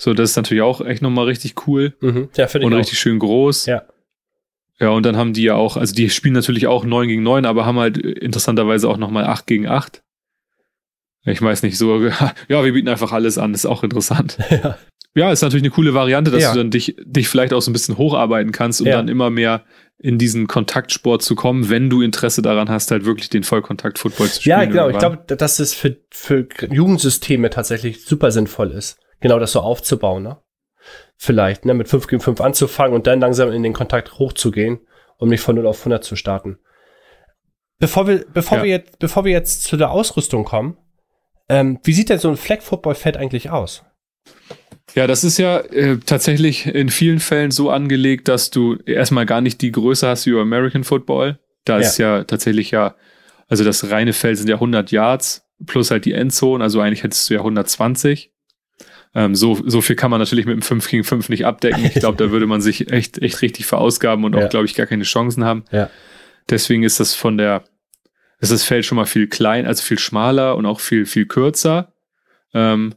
So, das ist natürlich auch echt nochmal richtig cool. Mhm. Ja, finde ich. Und auch. richtig schön groß. Ja. Ja, und dann haben die ja auch, also die spielen natürlich auch 9 gegen 9, aber haben halt interessanterweise auch nochmal 8 gegen 8. Ich weiß nicht, so, ja, wir bieten einfach alles an, ist auch interessant. Ja, ja ist natürlich eine coole Variante, dass ja. du dann dich, dich vielleicht auch so ein bisschen hocharbeiten kannst und ja. dann immer mehr in diesen Kontaktsport zu kommen, wenn du Interesse daran hast, halt wirklich den Vollkontakt-Football zu spielen. Ja, genau. Ich glaube, dass es für, für Jugendsysteme tatsächlich super sinnvoll ist genau das so aufzubauen, ne? Vielleicht, ne, mit 5 gegen 5 anzufangen und dann langsam in den Kontakt hochzugehen, um nicht von 0 auf 100 zu starten. Bevor wir, bevor ja. wir jetzt, bevor wir jetzt zu der Ausrüstung kommen, ähm, wie sieht denn so ein Flag Football Feld eigentlich aus? Ja, das ist ja äh, tatsächlich in vielen Fällen so angelegt, dass du erstmal gar nicht die Größe hast wie American Football. Da ja. ist ja tatsächlich ja, also das reine Feld sind ja 100 Yards plus halt die Endzone, also eigentlich hättest du ja 120. Ähm, so, so viel kann man natürlich mit dem 5 gegen 5 nicht abdecken. Ich glaube, da würde man sich echt, echt richtig verausgaben und auch, glaube ich, gar keine Chancen haben. Ja. Deswegen ist das von der, ist das Feld schon mal viel klein, also viel schmaler und auch viel, viel kürzer. Ähm,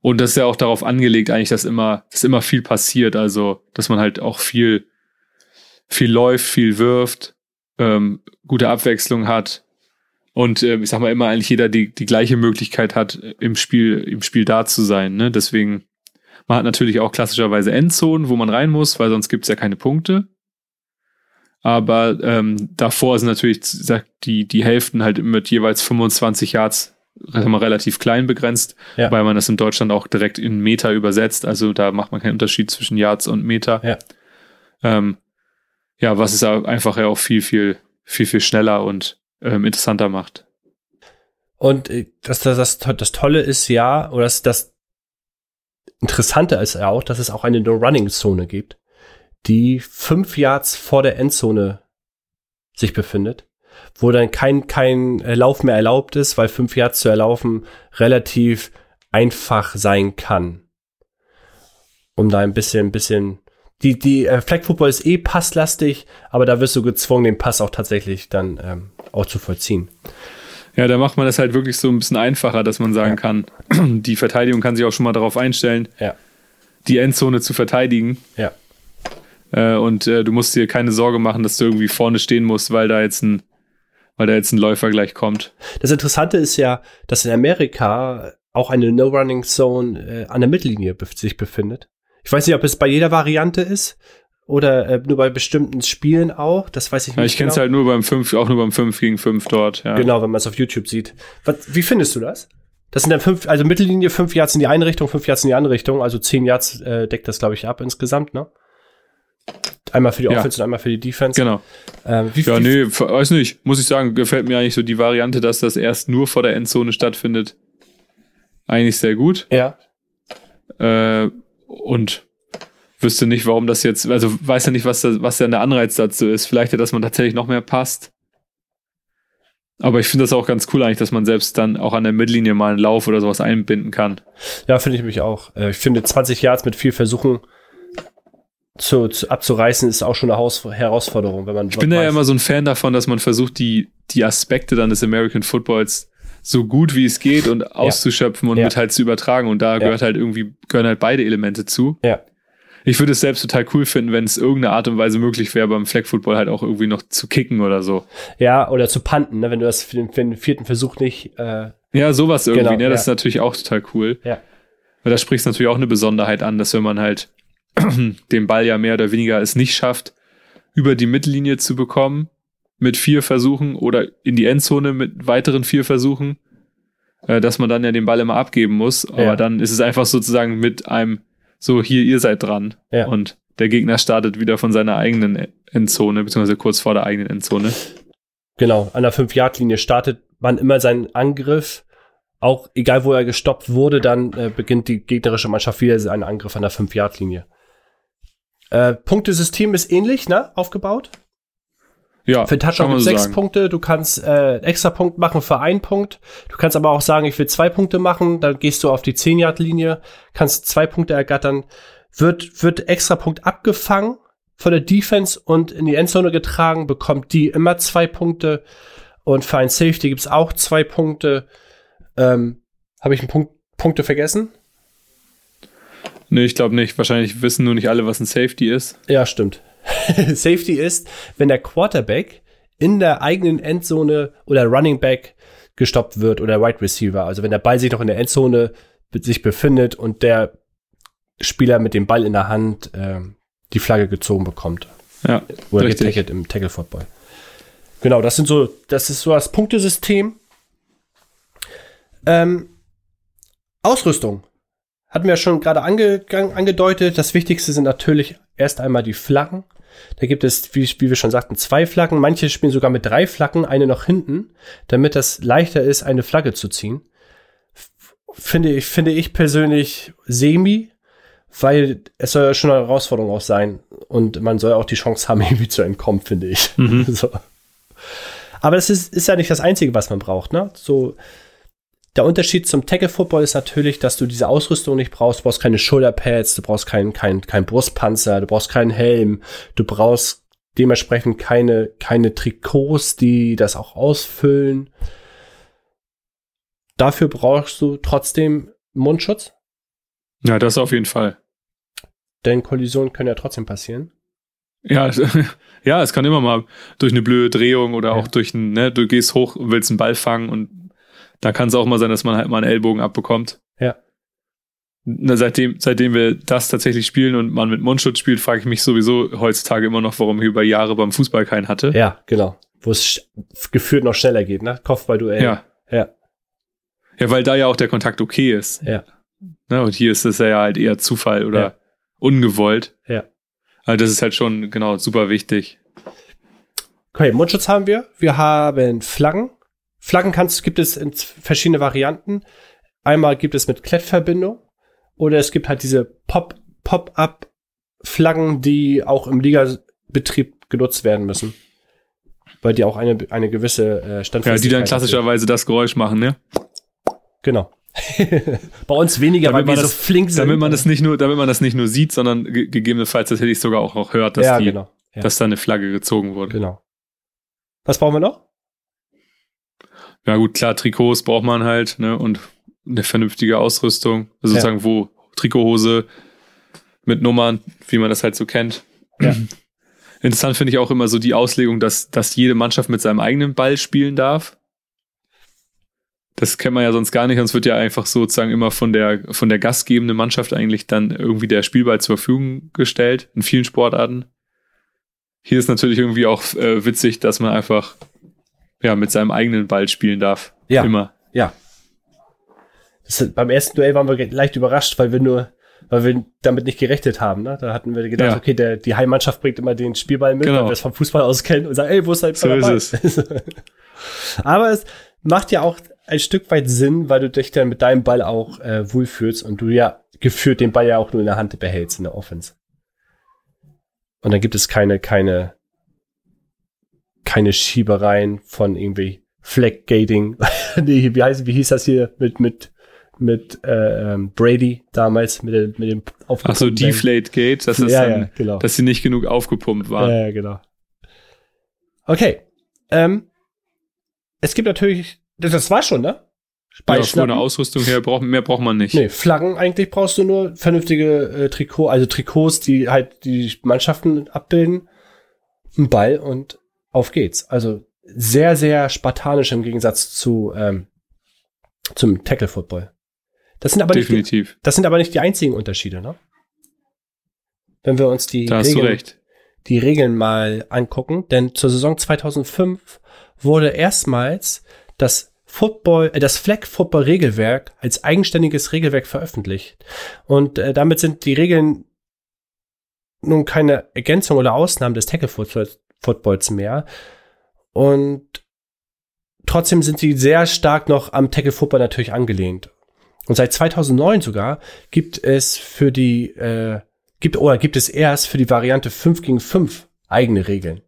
und das ist ja auch darauf angelegt, eigentlich, dass immer, dass immer viel passiert. Also, dass man halt auch viel, viel läuft, viel wirft, ähm, gute Abwechslung hat. Und äh, ich sag mal immer eigentlich jeder die, die gleiche Möglichkeit hat, im Spiel, im Spiel da zu sein. Ne? Deswegen, man hat natürlich auch klassischerweise Endzonen, wo man rein muss, weil sonst gibt's ja keine Punkte. Aber ähm, davor sind natürlich die, die Hälften halt mit jeweils 25 Yards relativ klein begrenzt, ja. weil man das in Deutschland auch direkt in Meter übersetzt. Also da macht man keinen Unterschied zwischen Yards und Meter. Ja, ähm, ja was ist einfach ja auch viel, viel, viel, viel schneller und ähm, interessanter macht. Und äh, das, das, das, das Tolle ist ja, oder das, das Interessante ist ja auch, dass es auch eine No-Running-Zone gibt, die fünf Yards vor der Endzone sich befindet, wo dann kein, kein Lauf mehr erlaubt ist, weil fünf Yards zu erlaufen relativ einfach sein kann. Um da ein bisschen, ein bisschen die, die äh, Flag Football ist eh passlastig, aber da wirst du gezwungen, den Pass auch tatsächlich dann ähm, auch zu vollziehen. Ja, da macht man das halt wirklich so ein bisschen einfacher, dass man sagen ja. kann, die Verteidigung kann sich auch schon mal darauf einstellen, ja. die Endzone zu verteidigen. Ja. Äh, und äh, du musst dir keine Sorge machen, dass du irgendwie vorne stehen musst, weil da jetzt ein, weil da jetzt ein Läufer gleich kommt. Das Interessante ist ja, dass in Amerika auch eine No-Running-Zone äh, an der Mittellinie sich befindet. Ich weiß nicht, ob es bei jeder Variante ist oder äh, nur bei bestimmten Spielen auch. Das weiß ich nicht. Ja, ich kenne es genau. halt nur beim 5, auch nur beim 5 gegen 5 dort. Ja. Genau, wenn man es auf YouTube sieht. Was, wie findest du das? Das sind dann fünf, also Mittellinie, fünf Yards in die eine Richtung, fünf Yards in die andere Richtung, also zehn Yards äh, deckt das, glaube ich, ab insgesamt, ne? Einmal für die Ja. Offense und einmal für die Defense. Genau. Ähm, wie, Ja, wie, nee, weiß nicht. Muss ich sagen, gefällt mir eigentlich so die Variante, dass das erst nur vor der Endzone stattfindet. Eigentlich sehr gut. Ja, Äh, und wüsste nicht, warum das jetzt, also weiß ja nicht, was, da, was denn der Anreiz dazu ist. Vielleicht ja, dass man tatsächlich noch mehr passt. Aber ich finde das auch ganz cool eigentlich, dass man selbst dann auch an der Mittellinie mal einen Lauf oder sowas einbinden kann. ja finde ich mich auch. Äh, ich finde 20 Yards mit viel Versuchen zu, zu, abzureißen ist auch schon eine Haus Herausforderung, wenn man Ich bin da ja immer so ein Fan davon, dass man versucht, die, die Aspekte dann des American Footballs so gut wie es geht und auszuschöpfen und mit halt zu übertragen. Und da gehört halt irgendwie, gehören halt beide Elemente zu. Ja. Ich würde es selbst total cool finden, wenn es irgendeine Art und Weise möglich wäre, beim Flag Football halt auch irgendwie noch zu kicken oder so. Ja, oder zu panten, ne? wenn du das für den, für den vierten Versuch nicht. Äh, Ja, sowas irgendwie, Genau, ne? Das ja. ist natürlich auch total cool. Ja. Weil da sprichst du natürlich auch eine Besonderheit an, dass wenn man halt den Ball ja mehr oder weniger es nicht schafft, über die Mittellinie zu bekommen mit vier Versuchen oder in die Endzone mit weiteren vier Versuchen, äh, dass man dann ja den Ball immer abgeben muss. Aber Ja. dann ist es einfach sozusagen mit einem, so hier, ihr seid dran. Ja. Und der Gegner startet wieder von seiner eigenen Endzone, beziehungsweise kurz vor der eigenen Endzone. genau, an der 5-Yard-Linie startet man immer seinen Angriff. Auch egal, wo er gestoppt wurde, dann äh, beginnt die gegnerische Mannschaft wieder seinen Angriff an der 5-Yard-Linie. Äh, Punktesystem ist ähnlich, ne? Aufgebaut. Ja, Für Touchdown kann man gibt sechs sagen. Punkte. Du kannst äh, extra Punkt machen für einen Punkt. Du kannst aber auch sagen, ich will zwei Punkte machen. Dann gehst du auf die 10-Yard-Linie, kannst zwei Punkte ergattern. Wird, wird extra Punkt abgefangen von der Defense und in die Endzone getragen, bekommt die immer zwei Punkte. Und für ein Safety gibt's auch zwei Punkte. Ähm, Habe ich einen Punkt, Punkte vergessen? Nee, ich glaube nicht. Wahrscheinlich wissen nur nicht alle, was ein Safety ist. Ja, stimmt. Safety ist, wenn der Quarterback in der eigenen Endzone oder Running Back gestoppt wird oder Wide Receiver. Also wenn der Ball sich noch in der Endzone sich befindet und der Spieler mit dem Ball in der Hand ähm, die Flagge gezogen bekommt. Ja, Oder Richtig. getackelt im Tackle Football. Genau, das sind so, das ist so das Punktesystem. Ähm, Ausrüstung. Hatten wir schon gerade angegangen, angedeutet. Das Wichtigste sind natürlich erst einmal die Flaggen. Da gibt es, wie, wie wir schon sagten, zwei Flaggen. Manche spielen sogar mit drei Flaggen, eine noch hinten, damit das leichter ist, eine Flagge zu ziehen. Finde ich, finde ich persönlich semi, weil es soll ja schon eine Herausforderung auch sein. Und man soll auch die Chance haben, irgendwie zu entkommen, finde ich. so. Aber das ist, ist ja nicht das Einzige, was man braucht, ne? So, der Unterschied zum Tackle Football ist natürlich, dass du diese Ausrüstung nicht brauchst. Du brauchst keine Shoulderpads, du brauchst keinen kein, kein Brustpanzer, du brauchst keinen Helm, du brauchst dementsprechend keine, keine Trikots, die das auch ausfüllen. Dafür brauchst du trotzdem Mundschutz, Ja, das auf jeden Fall. denn Kollisionen können ja trotzdem passieren. Ja, ja, es kann immer mal durch eine blöde Drehung oder Ja. auch durch ein, ne, du gehst hoch und willst einen Ball fangen und da kann es auch mal sein, dass man halt mal einen Ellbogen abbekommt. Ja. Na, seitdem, seitdem wir das tatsächlich spielen und man mit Mundschutz spielt, frage ich mich sowieso heutzutage immer noch, warum ich über Jahre beim Fußball keinen hatte. Ja, genau. Wo es gefühlt noch schneller geht, ne? Kopfballduell. Ja. Ja. Ja, weil da ja auch der Kontakt okay ist. Ja. Ne, und hier ist es ja halt eher Zufall oder Ja. ungewollt. Ja. Also das ist halt schon, genau, super wichtig. Okay, Mundschutz haben wir. Wir haben Flaggen. Flaggen kannst, gibt es in verschiedene Varianten. Einmal gibt es mit Klettverbindung oder es gibt halt diese Pop- Pop-up-Flaggen, die auch im Ligabetrieb genutzt werden müssen. Weil die auch eine, eine gewisse äh, Ja, Standfestigkeit die dann klassischerweise das Geräusch machen, ne? Genau. Bei uns weniger, Damit weil wir so das- flink sind. Damit man das nicht nur, damit man das nicht nur sieht, sondern ge gegebenenfalls tatsächlich sogar auch, auch hört, dass ja, die, genau. Ja, dass da eine Flagge gezogen wurde. genau. Was brauchen wir noch? Ja gut, klar, Trikots braucht man halt, ne? Und eine vernünftige Ausrüstung. Also Ja. sozusagen, wo Trikothose mit Nummern, wie man das halt so kennt. Ja. Interessant finde ich auch immer so die Auslegung, dass, dass jede Mannschaft mit seinem eigenen Ball spielen darf. Das kennt man ja sonst gar nicht, sonst wird ja einfach sozusagen immer von der, von der gastgebenden Mannschaft eigentlich dann irgendwie der Spielball zur Verfügung gestellt, in vielen Sportarten. Hier ist natürlich irgendwie auch äh, witzig, dass man einfach ja, mit seinem eigenen Ball spielen darf. Ja. Immer. Ja. Das, beim ersten Duell waren wir leicht überrascht, weil wir nur weil wir damit nicht gerechnet haben. Ne? Da hatten wir gedacht, Ja. okay, der, die Heimmannschaft bringt immer den Spielball mit, Genau. weil wir es vom Fußball aus kennen und sagen, ey, wo ist dein So Ball? ist Aber es macht ja auch ein Stück weit Sinn, weil du dich dann mit deinem Ball auch äh, wohlfühlst und du ja geführt den Ball ja auch nur in der Hand behältst in der Offense. Und dann gibt es keine, keine, keine Schiebereien von irgendwie Flag-Gating. nee, wie heißt, wie hieß das hier mit, mit, mit äh, ähm, Brady damals, mit, dem- mit dem Ach so, aufgepumpten? Deflate Gate, das ist ja, dann, ja, genau. dass sie nicht genug aufgepumpt waren. Ja, ja, genau. Okay. Ähm, es gibt natürlich, das, das war schon, ne? Ja, von der Ausrüstung her braucht, mehr braucht man nicht. Nee, Flaggen eigentlich brauchst du nur vernünftige äh, Trikot, also Trikots, die halt die Mannschaften abbilden, ein Ball und auf geht's. Also sehr, sehr spartanisch im Gegensatz zu ähm, zum Tackle Football. Das sind aber nicht die, Definitiv. das sind aber nicht die einzigen Unterschiede, ne? Wenn wir uns die Regeln, die Regeln mal angucken, denn zur Saison 2005 wurde erstmals das Football, äh, das Flag Football Regelwerk als eigenständiges Regelwerk veröffentlicht. Und äh, damit sind die Regeln nun keine Ergänzung oder Ausnahmen des Tackle Football- Footballs mehr. Und trotzdem sind sie sehr stark noch am Tackle Football natürlich angelehnt. Und seit 2009 sogar gibt es für die, äh, gibt, oder gibt es erst für die Variante 5 gegen 5 eigene Regeln.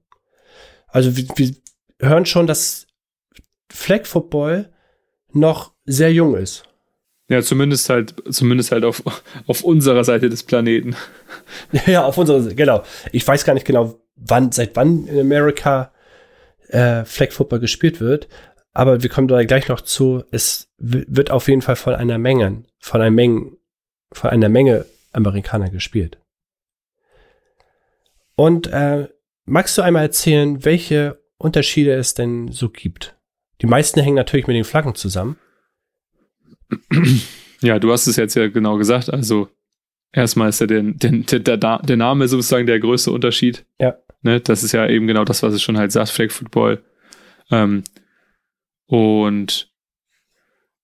Also wir, wir hören schon, dass Flag Football noch sehr jung ist. Ja, zumindest halt, zumindest halt auf, auf unserer Seite des Planeten. ja, auf unserer Seite, genau. Ich weiß gar nicht genau, wann, seit wann in Amerika äh, Flag Football gespielt wird, aber wir kommen da gleich noch zu. Es wird auf jeden Fall von einer Menge, von einer Menge, von einer Menge Amerikaner gespielt. Und äh, magst du einmal erzählen, welche Unterschiede es denn so gibt? Die meisten hängen natürlich mit den Flaggen zusammen. Ja, du hast es jetzt ja genau gesagt. Also erstmal ist ja der, der, der, der Name sozusagen der größte Unterschied. Ja. Ne, das ist ja eben genau das, was es schon halt sagt, Flag Football. Ähm, und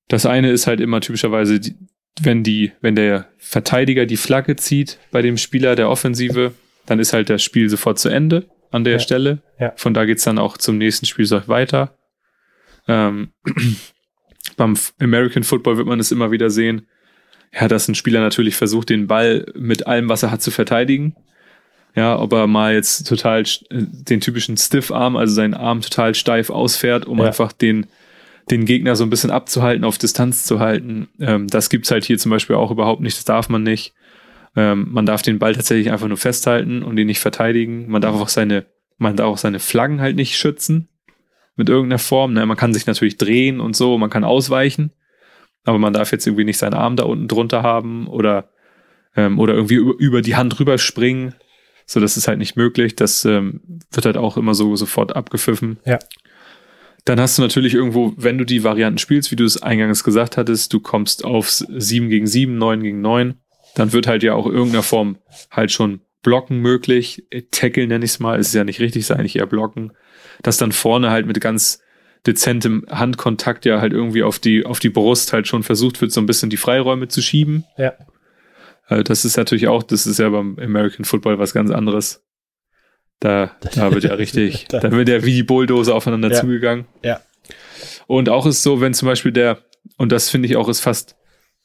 das eine ist halt immer typischerweise, die, wenn die, wenn der Verteidiger die Flagge zieht bei dem Spieler der Offensive, dann ist halt das Spiel sofort zu Ende an der Ja. Stelle. Ja. Von da geht's dann auch zum nächsten Spielzeug weiter. Ähm, beim American Football wird man es immer wieder sehen, ja, dass ein Spieler natürlich versucht, den Ball mit allem, was er hat, zu verteidigen. Ja, ob er mal jetzt total äh, den typischen Stiff-Arm, also seinen Arm total steif ausfährt, um Ja. einfach den, den Gegner so ein bisschen abzuhalten, auf Distanz zu halten. Ähm, das gibt's halt hier zum Beispiel auch überhaupt nicht, das darf man nicht. Ähm, man darf den Ball tatsächlich einfach nur festhalten und ihn nicht verteidigen. Man darf auch seine, man darf auch seine Flaggen halt nicht schützen mit irgendeiner Form. Ne? Man kann sich natürlich drehen und so, man kann ausweichen, aber man darf jetzt irgendwie nicht seinen Arm da unten drunter haben oder, ähm, oder irgendwie über, über die Hand rüberspringen. So, das ist halt nicht möglich. Das ähm, wird halt auch immer so sofort abgepfiffen. Ja. Dann hast du natürlich irgendwo, wenn du die Varianten spielst, wie du es eingangs gesagt hattest, du kommst auf 7 gegen 7, 9 gegen 9, dann wird halt ja auch in irgendeiner Form halt schon Blocken möglich. Äh, Tackle nenne ich es mal, ist ja nicht richtig, ist eigentlich eher Blocken. Dass dann vorne halt mit ganz dezentem Handkontakt ja halt irgendwie auf die, auf die Brust halt schon versucht wird, so ein bisschen die Freiräume zu schieben. Ja. Also das ist natürlich auch, das ist ja beim American Football was ganz anderes. Da, da wird ja richtig, Da- wird ja wie die Bulldozer aufeinander Ja. zugegangen. Ja. Und auch ist so, wenn zum Beispiel der, und das finde ich auch ist fast,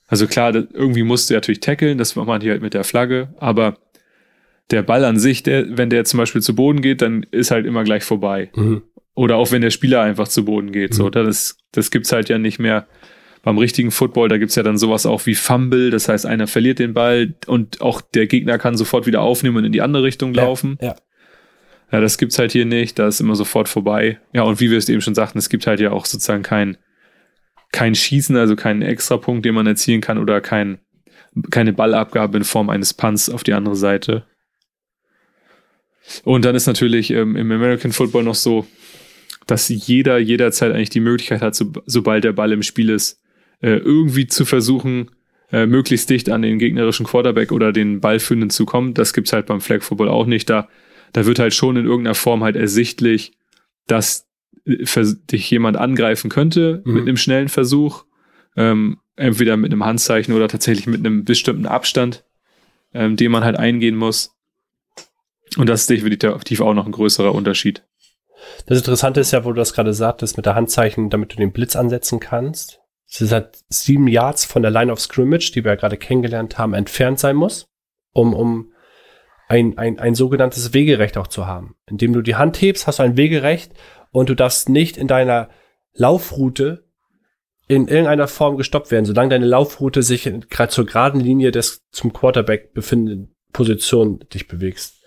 also klar, irgendwie musst du ja natürlich tackeln, das macht man hier halt mit der Flagge, aber der Ball an sich, der, wenn der zum Beispiel zu Boden geht, dann ist halt immer gleich vorbei. Mhm. Oder auch wenn der Spieler einfach zu Boden geht. So, Mhm. oder? Das, das gibt's halt ja nicht mehr beim richtigen Football. Da gibt's ja dann sowas auch wie Fumble. Das heißt, einer verliert den Ball und auch der Gegner kann sofort wieder aufnehmen und in die andere Richtung laufen. Ja. Ja, das gibt's halt hier nicht. Da ist immer sofort vorbei. Ja, und wie wir es eben schon sagten, es gibt halt ja auch sozusagen kein, kein Schießen, also keinen Extrapunkt, den man erzielen kann oder kein, keine Ballabgabe in Form eines Punts auf die andere Seite. Und dann ist natürlich ähm, im American Football noch so, dass jeder jederzeit eigentlich die Möglichkeit hat, so, sobald der Ball im Spiel ist, äh, irgendwie zu versuchen, äh, möglichst dicht an den gegnerischen Quarterback oder den Ballführenden zu kommen. Das gibt's halt beim Flag Football auch nicht. Da, da wird halt schon in irgendeiner Form halt ersichtlich, dass äh, dich jemand angreifen könnte Mhm. mit einem schnellen Versuch. Ähm, entweder mit einem Handzeichen oder tatsächlich mit einem bestimmten Abstand, ähm, den man halt eingehen muss. Und das ist definitiv auch noch ein größerer Unterschied. Das Interessante ist ja, wo du das gerade sagtest, mit der Handzeichen, damit du den Blitz ansetzen kannst. Es ist halt sieben Yards von der Line of Scrimmage, die wir ja gerade kennengelernt haben, entfernt sein muss, um, um ein, ein, ein sogenanntes Wegerecht auch zu haben. Indem du die Hand hebst, hast du ein Wegerecht und du darfst nicht in deiner Laufroute in irgendeiner Form gestoppt werden, solange deine Laufroute sich gerade zur geraden Linie des zum Quarterback befindenden Position dich bewegst.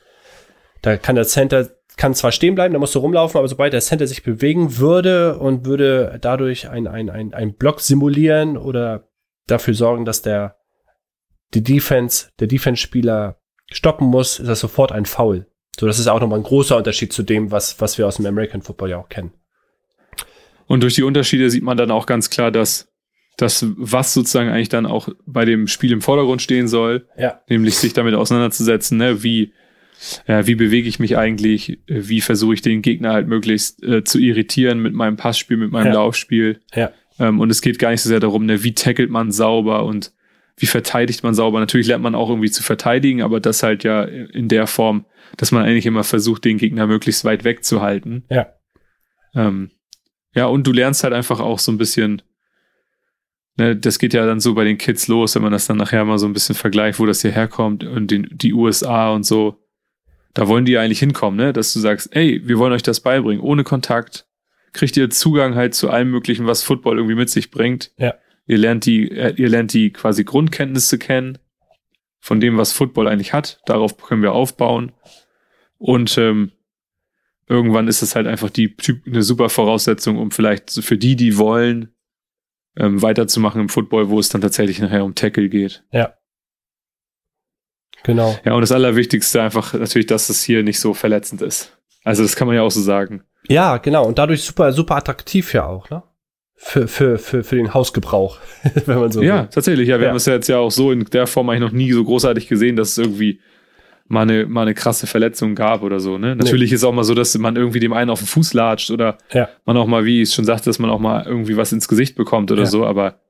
Da kann der Center kann zwar stehen bleiben, da musst du rumlaufen, aber sobald der Center sich bewegen würde und würde dadurch ein, ein, ein, ein Block simulieren oder dafür sorgen, dass der die Defense, der Defense-Spieler stoppen muss, ist das sofort ein Foul. So, das ist auch nochmal ein großer Unterschied zu dem, was, was wir aus dem American Football ja auch kennen. Und durch die Unterschiede sieht man dann auch ganz klar, dass das, was sozusagen eigentlich dann auch bei dem Spiel im Vordergrund stehen soll, Ja. nämlich sich damit auseinanderzusetzen, ne, wie, ja, wie bewege ich mich eigentlich, wie versuche ich den Gegner halt möglichst äh, zu irritieren mit meinem Passspiel, mit meinem Ja. Laufspiel. Ja. Ähm, und es geht gar nicht so sehr darum, ne, wie tackelt man sauber und wie verteidigt man sauber. Natürlich lernt man auch irgendwie zu verteidigen, aber das halt ja in der Form, dass man eigentlich immer versucht, den Gegner möglichst weit wegzuhalten. Ja. Ähm, ja, und du lernst halt einfach auch so ein bisschen, ne, das geht ja dann so bei den Kids los, wenn man das dann nachher mal so ein bisschen vergleicht, wo das hier herkommt und den, die USA und so. Da wollen die ja eigentlich hinkommen, ne? Dass du sagst, ey, wir wollen euch das beibringen, ohne Kontakt. Kriegt ihr Zugang halt zu allem Möglichen, was Football irgendwie mit sich bringt. Ja. Ihr lernt die, äh, ihr lernt die quasi Grundkenntnisse kennen von dem, was Football eigentlich hat. Darauf können wir aufbauen. Und ähm, irgendwann ist es halt einfach die Typ, eine super Voraussetzung, um vielleicht für die, die wollen, ähm, weiterzumachen im Football, wo es dann tatsächlich nachher um Tackle geht. Genau. Ja, und das Allerwichtigste einfach natürlich, dass es hier nicht so verletzend ist. Also das kann man ja auch so sagen. Ja, genau. Und dadurch super, super attraktiv ja auch, ne? Für, für, für, für den Hausgebrauch, wenn man so Ja, will. tatsächlich. Ja, wir Ja. haben es ja jetzt ja auch so in der Form eigentlich noch nie so großartig gesehen, dass es irgendwie mal eine, mal eine krasse Verletzung gab oder so. Ne? Natürlich ist auch mal so, dass man irgendwie dem einen auf den Fuß latscht oder Ja. man auch mal, wie ich schon sagte, dass man auch mal irgendwie was ins Gesicht bekommt oder Ja. so, aber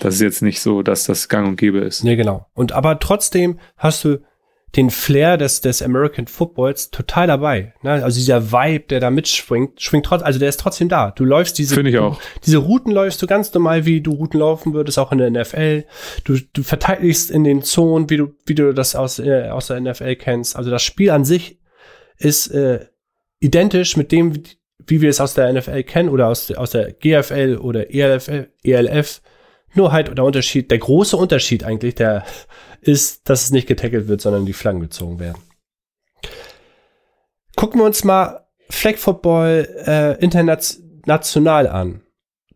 das ist jetzt nicht so, dass das gang und gäbe ist. Ja, genau. Und aber trotzdem hast du den Flair des, des American Footballs total dabei. Ne? Also dieser Vibe, der da mitschwingt, schwingt trotzdem, also der ist trotzdem da. Du läufst diese, Finde ich auch. diese Routen läufst du ganz normal, wie du Routen laufen würdest, auch in der NFL. Du, du verteidigst in den Zonen, wie du, wie du das aus, äh, aus der NFL kennst. Also das Spiel an sich ist äh, identisch mit dem, wie wir es aus der NFL kennen oder aus, aus der GFL oder ELF, ELF. Nur halt der Unterschied, der große Unterschied eigentlich, der ist, dass es nicht getackelt wird, sondern die Flaggen gezogen werden. Gucken wir uns mal Flag Football äh, international an.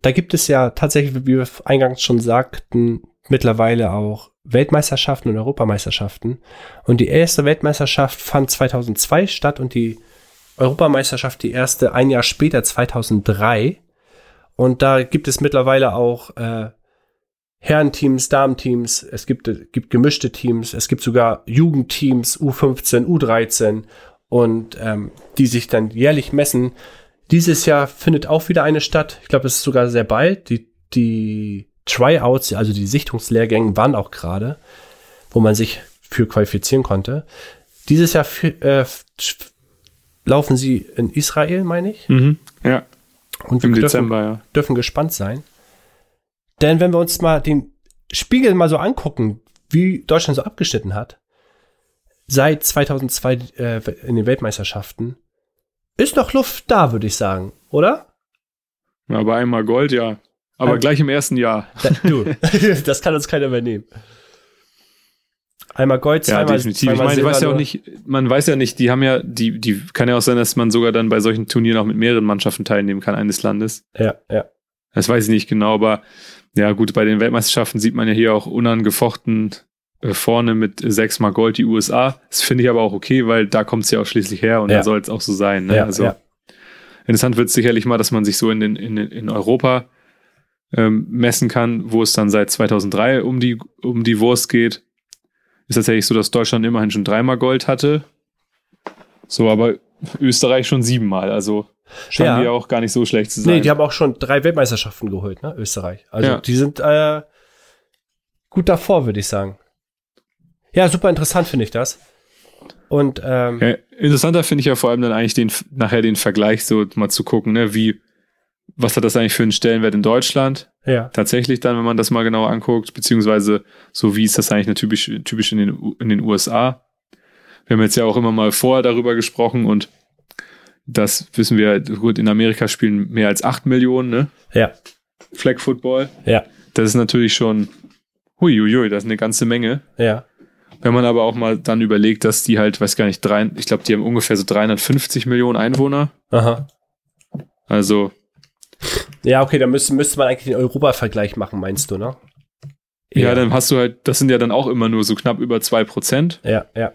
Da gibt es ja tatsächlich, wie wir eingangs schon sagten, mittlerweile auch Weltmeisterschaften und Europameisterschaften. Und die erste Weltmeisterschaft fand 2002 statt und die Europameisterschaft die erste ein Jahr später, 2003. Und da gibt es mittlerweile auch äh, Herrenteams, Damenteams, es gibt, gibt gemischte Teams, es gibt sogar Jugendteams, U15, U13 und ähm, die sich dann jährlich messen. Dieses Jahr findet auch wieder eine statt. Ich glaube, es ist sogar sehr bald. Die, die Tryouts, also die Sichtungslehrgänge waren auch gerade, wo man sich für qualifizieren konnte. Dieses Jahr äh, laufen sie in Israel, meine ich. Mhm. Ja, Und wir im dürfen, Dezember, ja. dürfen gespannt sein. Denn wenn wir uns mal den Spiegel mal so angucken, wie Deutschland so abgeschnitten hat, seit 2002 äh, in den Weltmeisterschaften, ist noch Luft da, würde ich sagen, oder? Aber einmal Gold, ja. Aber Ähm, gleich im ersten Jahr. Da, du, das kann uns keiner mehr nehmen. Einmal Gold, Ja, zweimal, definitiv. Ich zweimal meine, Silber weiß ja auch nicht, man weiß ja nicht, die haben ja, die, die kann ja auch sein, dass man sogar dann bei solchen Turnieren auch mit mehreren Mannschaften teilnehmen kann eines Landes. Ja, ja. Das weiß ich nicht genau, aber ja, gut, bei den Weltmeisterschaften sieht man ja hier auch unangefochten äh, vorne mit sechsmal Gold die USA. Das finde ich aber auch okay, weil da kommt es ja auch schließlich her und Ja. da soll es auch so sein. Ne? ja, also ja. interessant wird es sicherlich mal, dass man sich so in, den, in, in Europa ähm, messen kann, wo es dann seit 2003 um die, um die Wurst geht. Ist tatsächlich so, dass Deutschland immerhin schon dreimal Gold hatte. So, aber Österreich schon siebenmal. Also scheinen Ja. die auch gar nicht so schlecht zu sein. Nee, die haben auch schon drei Weltmeisterschaften geholt, ne? Österreich. Also Ja. die sind äh, gut davor, würde ich sagen. Ja, super interessant finde ich das. Und ähm, Ja, interessanter finde ich ja vor allem dann eigentlich den, nachher den Vergleich so mal zu gucken, ne, wie, was hat das eigentlich für einen Stellenwert in Deutschland? ja, Tatsächlich dann, wenn man das mal genauer anguckt, beziehungsweise so wie ist das eigentlich typisch, typisch in den, in den USA? Wir haben jetzt ja auch immer mal vorher darüber gesprochen und das wissen wir, gut, in Amerika spielen mehr als acht Millionen, ne? ja, Flag Football. ja, Das ist natürlich schon, huiuiui, das ist eine ganze Menge. ja, Wenn man aber auch mal dann überlegt, dass die halt, weiß gar nicht, drei, ich glaube, die haben ungefähr so 350 Millionen Einwohner. aha. Also, Ja, okay, dann müsste, müsste man eigentlich den Europa-Vergleich machen, meinst du, ne? ja. dann hast du halt, das sind ja dann auch immer nur so knapp über zwei Prozent. Ja, ja,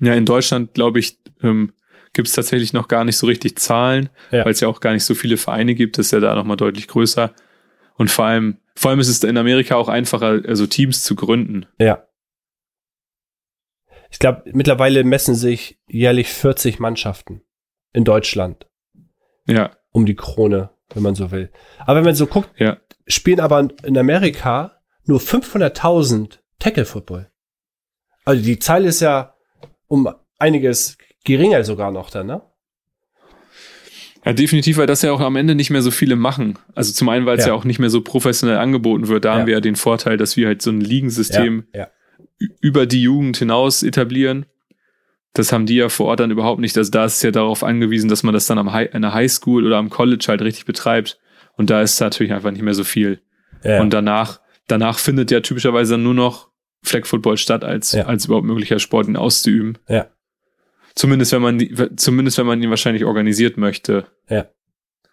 Ja, in Deutschland, glaube ich, ähm, gibt es tatsächlich noch gar nicht so richtig Zahlen, Ja. weil es ja auch gar nicht so viele Vereine gibt. Ist ja da nochmal deutlich größer. Und vor allem, vor allem ist es in Amerika auch einfacher, also Teams zu gründen. ja. Ich glaube, mittlerweile messen sich jährlich 40 Mannschaften in Deutschland Ja, um die Krone, wenn man so will. Aber wenn man so guckt, ja. spielen aber in Amerika nur 500.000 Tackle-Football. Also die Zahl ist ja um einiges geringer sogar noch dann, ne? Ja, definitiv, weil das ja auch am Ende nicht mehr so viele machen. Also zum einen, weil es Ja. ja. auch nicht mehr so professionell angeboten wird. Da Ja. haben wir ja den Vorteil, dass wir halt so ein Ligensystem ja, über die Jugend hinaus etablieren. Das haben die ja vor Ort dann überhaupt nicht. Also da ist es ja darauf angewiesen, dass man das dann am High, an der Highschool oder am College halt richtig betreibt. Und da ist natürlich einfach nicht mehr so viel. Und danach, danach findet ja typischerweise nur noch Flag Football statt, als, als überhaupt möglicher Sport ihn auszuüben. Ja. Zumindest wenn man, die- zumindest wenn man ihn wahrscheinlich organisiert möchte. Ja.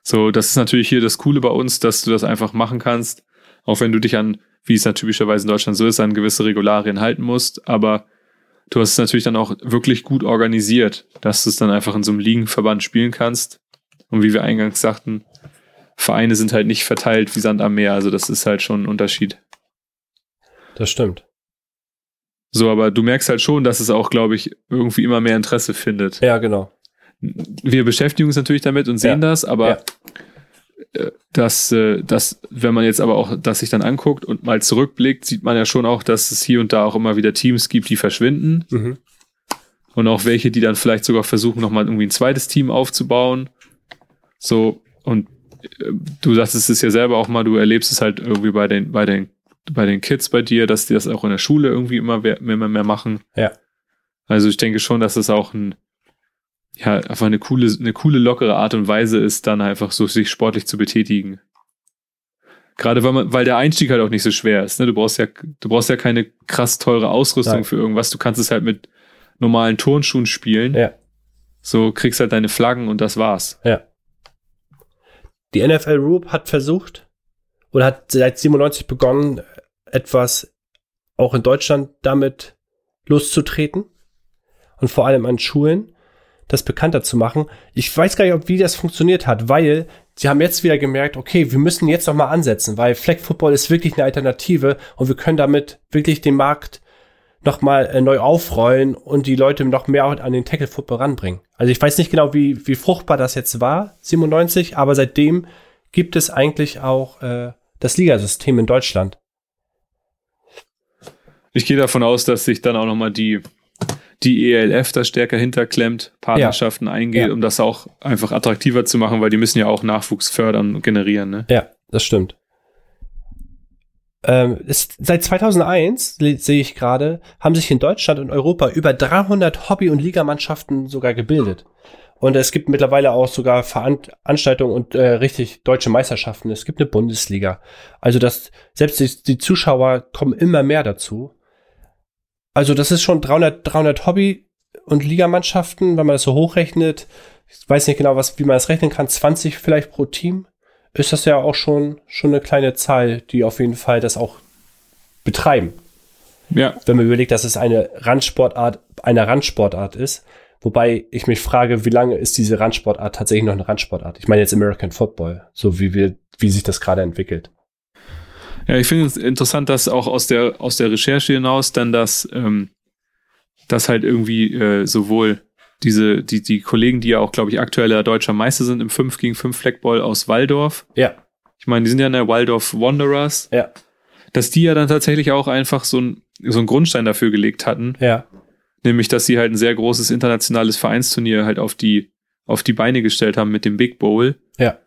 So, das ist natürlich hier das Coole bei uns, dass du das einfach machen kannst, auch wenn du dich an, wie es typischerweise in Deutschland so ist, an gewisse Regularien halten musst, aber du hast es natürlich dann auch wirklich gut organisiert, dass du es dann einfach in so einem Ligenverband spielen kannst. Und wie wir eingangs sagten, Vereine sind halt nicht verteilt wie Sand am Meer, also das ist halt schon ein Unterschied. das stimmt. So, aber du merkst halt schon, dass es auch, glaube ich, irgendwie immer mehr Interesse findet. Ja, genau. Wir beschäftigen uns natürlich damit und sehen Ja. das, aber äh, dass, äh, dass, wenn man jetzt aber auch das sich dann anguckt und mal zurückblickt, sieht man ja schon auch, dass es hier und da auch immer wieder Teams gibt, die verschwinden Mhm. und auch welche, die dann vielleicht sogar versuchen, nochmal irgendwie ein zweites Team aufzubauen. So, und äh, du sagst es ist ja selber auch mal, du erlebst es halt irgendwie bei den, bei den, bei den Kids bei dir, dass die das auch in der Schule irgendwie immer, wer- immer mehr machen. Ja. Also ich denke schon, dass es auch ein, ja, einfach eine coole, eine coole, lockere Art und Weise ist, dann einfach so sich sportlich zu betätigen. Gerade weil man, weil der Einstieg halt auch nicht so schwer ist. Ne? Du brauchst ja, du brauchst ja keine krass teure Ausrüstung Nein. für irgendwas. Du kannst es halt mit normalen Turnschuhen spielen. Ja. So kriegst halt deine Flaggen und das war's. Ja. Die NFL Group hat versucht oder hat seit 97 begonnen, etwas auch in Deutschland damit loszutreten und vor allem an Schulen das bekannter zu machen. Ich weiß gar nicht, ob wie das funktioniert hat, weil sie haben jetzt wieder gemerkt, okay, wir müssen jetzt noch mal ansetzen, weil Flag Football ist wirklich eine Alternative und wir können damit wirklich den Markt noch mal äh, neu aufrollen und die Leute noch mehr an den Tackle Football ranbringen. Also ich weiß nicht genau, wie, wie fruchtbar das jetzt war, 97, aber seitdem gibt es eigentlich auch äh, das Ligasystem in Deutschland. Ich gehe davon aus, dass sich dann auch nochmal die, die ELF da stärker hinterklemmt, Partnerschaften eingeht, Ja. um das auch einfach attraktiver zu machen, weil die müssen ja auch Nachwuchs fördern und generieren. Ne? Ja, das stimmt. Ähm, ist, seit 2001, le- sehe ich gerade, haben sich in Deutschland und Europa über 300 Hobby- und Ligamannschaften sogar gebildet. Und es gibt mittlerweile auch sogar Veranstaltungen und äh, richtig deutsche Meisterschaften. Es gibt eine Bundesliga. Also das, selbst die, die Zuschauer kommen immer mehr dazu. Also das ist schon 300, 300 Hobby- und Ligamannschaften, wenn man das so hochrechnet. Ich weiß nicht genau, was, wie man das rechnen kann. 20 vielleicht pro Team ist das ja auch schon, schon eine kleine Zahl, die auf jeden Fall das auch betreiben. Ja, Wenn man überlegt, dass es eine Randsportart, eine Randsportart ist. Wobei ich mich frage, wie lange ist diese Randsportart tatsächlich noch eine Randsportart? Ich meine jetzt American Football, so wie wir, wie sich das gerade entwickelt. Ja, ich finde es interessant, dass auch aus der, aus der Recherche hinaus dann das, ähm, dass halt irgendwie äh, sowohl diese, die, die Kollegen, die ja auch, glaube ich, aktueller deutscher Meister sind im 5 gegen 5 Fleckball aus Waldorf. Ja, Ich meine, die sind ja in der Waldorf Wanderers. ja, dass die ja dann tatsächlich auch einfach so, ein, so einen Grundstein dafür gelegt hatten, Ja. nämlich dass sie halt ein sehr großes internationales Vereinsturnier halt auf die, auf die Beine gestellt haben mit dem Big Bowl. Ja.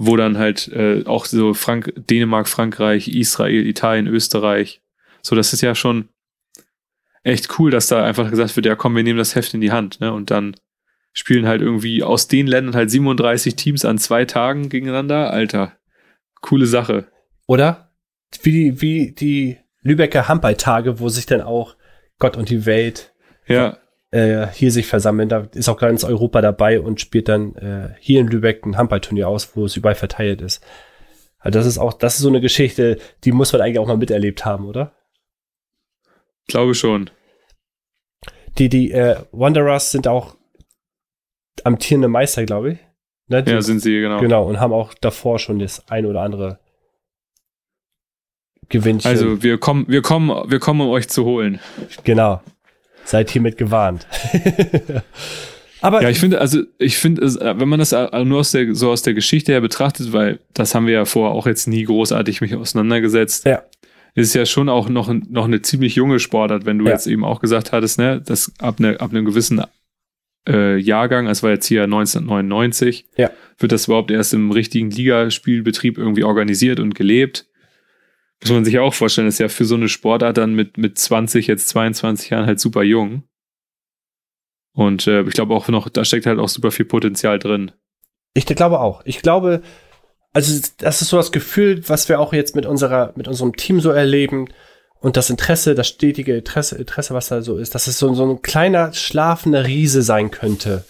Wo dann halt äh, auch so Frank Dänemark, Frankreich, Israel, Italien, Österreich. So, das ist ja schon echt cool, dass da einfach gesagt wird, ja komm, wir nehmen das Heft in die Hand, ne? Und dann spielen halt irgendwie aus den Ländern halt 37 Teams an zwei Tagen gegeneinander. Alter, coole Sache. Oder? Wie die, wie die Lübecker Handballtage, wo sich dann auch Gott und die Welt Ja, äh, hier sich versammeln. Da ist auch ganz Europa dabei und spielt dann äh, hier in Lübeck ein Handballturnier aus, wo es überall verteilt ist. Also das ist auch, das ist so eine Geschichte, die muss man eigentlich auch mal miterlebt haben, oder? glaube schon. Die, die äh, Wanderers sind auch amtierende Meister, glaube ich. Ne? Die, Ja, sind sie, genau. Genau, und haben auch davor schon das ein oder andere Gewinnchen. Also wir kommen, wir kommen, wir kommen, um euch zu holen. genau. Seid hiermit gewarnt. Aber Ja, ich finde, also ich finde, es, äh, wenn man das äh, nur aus der, so aus der Geschichte her betrachtet, weil das haben wir ja vorher auch jetzt nie großartig mich auseinandergesetzt, Ja. ist ja schon auch noch, noch eine ziemlich junge Sportart, wenn du Ja. jetzt eben auch gesagt hattest, ne, dass ab, ne, ab einem gewissen äh, Jahrgang, das war jetzt hier 1999, Ja. wird das überhaupt erst im richtigen Ligaspielbetrieb irgendwie organisiert und gelebt. Muss man sich ja auch vorstellen, ist ja für so eine Sportart dann mit, mit 20, jetzt 22 Jahren halt super jung. Und äh, ich glaube auch noch, da steckt halt auch super viel Potenzial drin. Ich glaube auch. Ich glaube, also das ist so das Gefühl, was wir auch jetzt mit unserer, mit unserem Team so erleben und das Interesse, das stetige Interesse, Interesse, was da so ist, dass es so, so ein kleiner schlafender Riese sein könnte.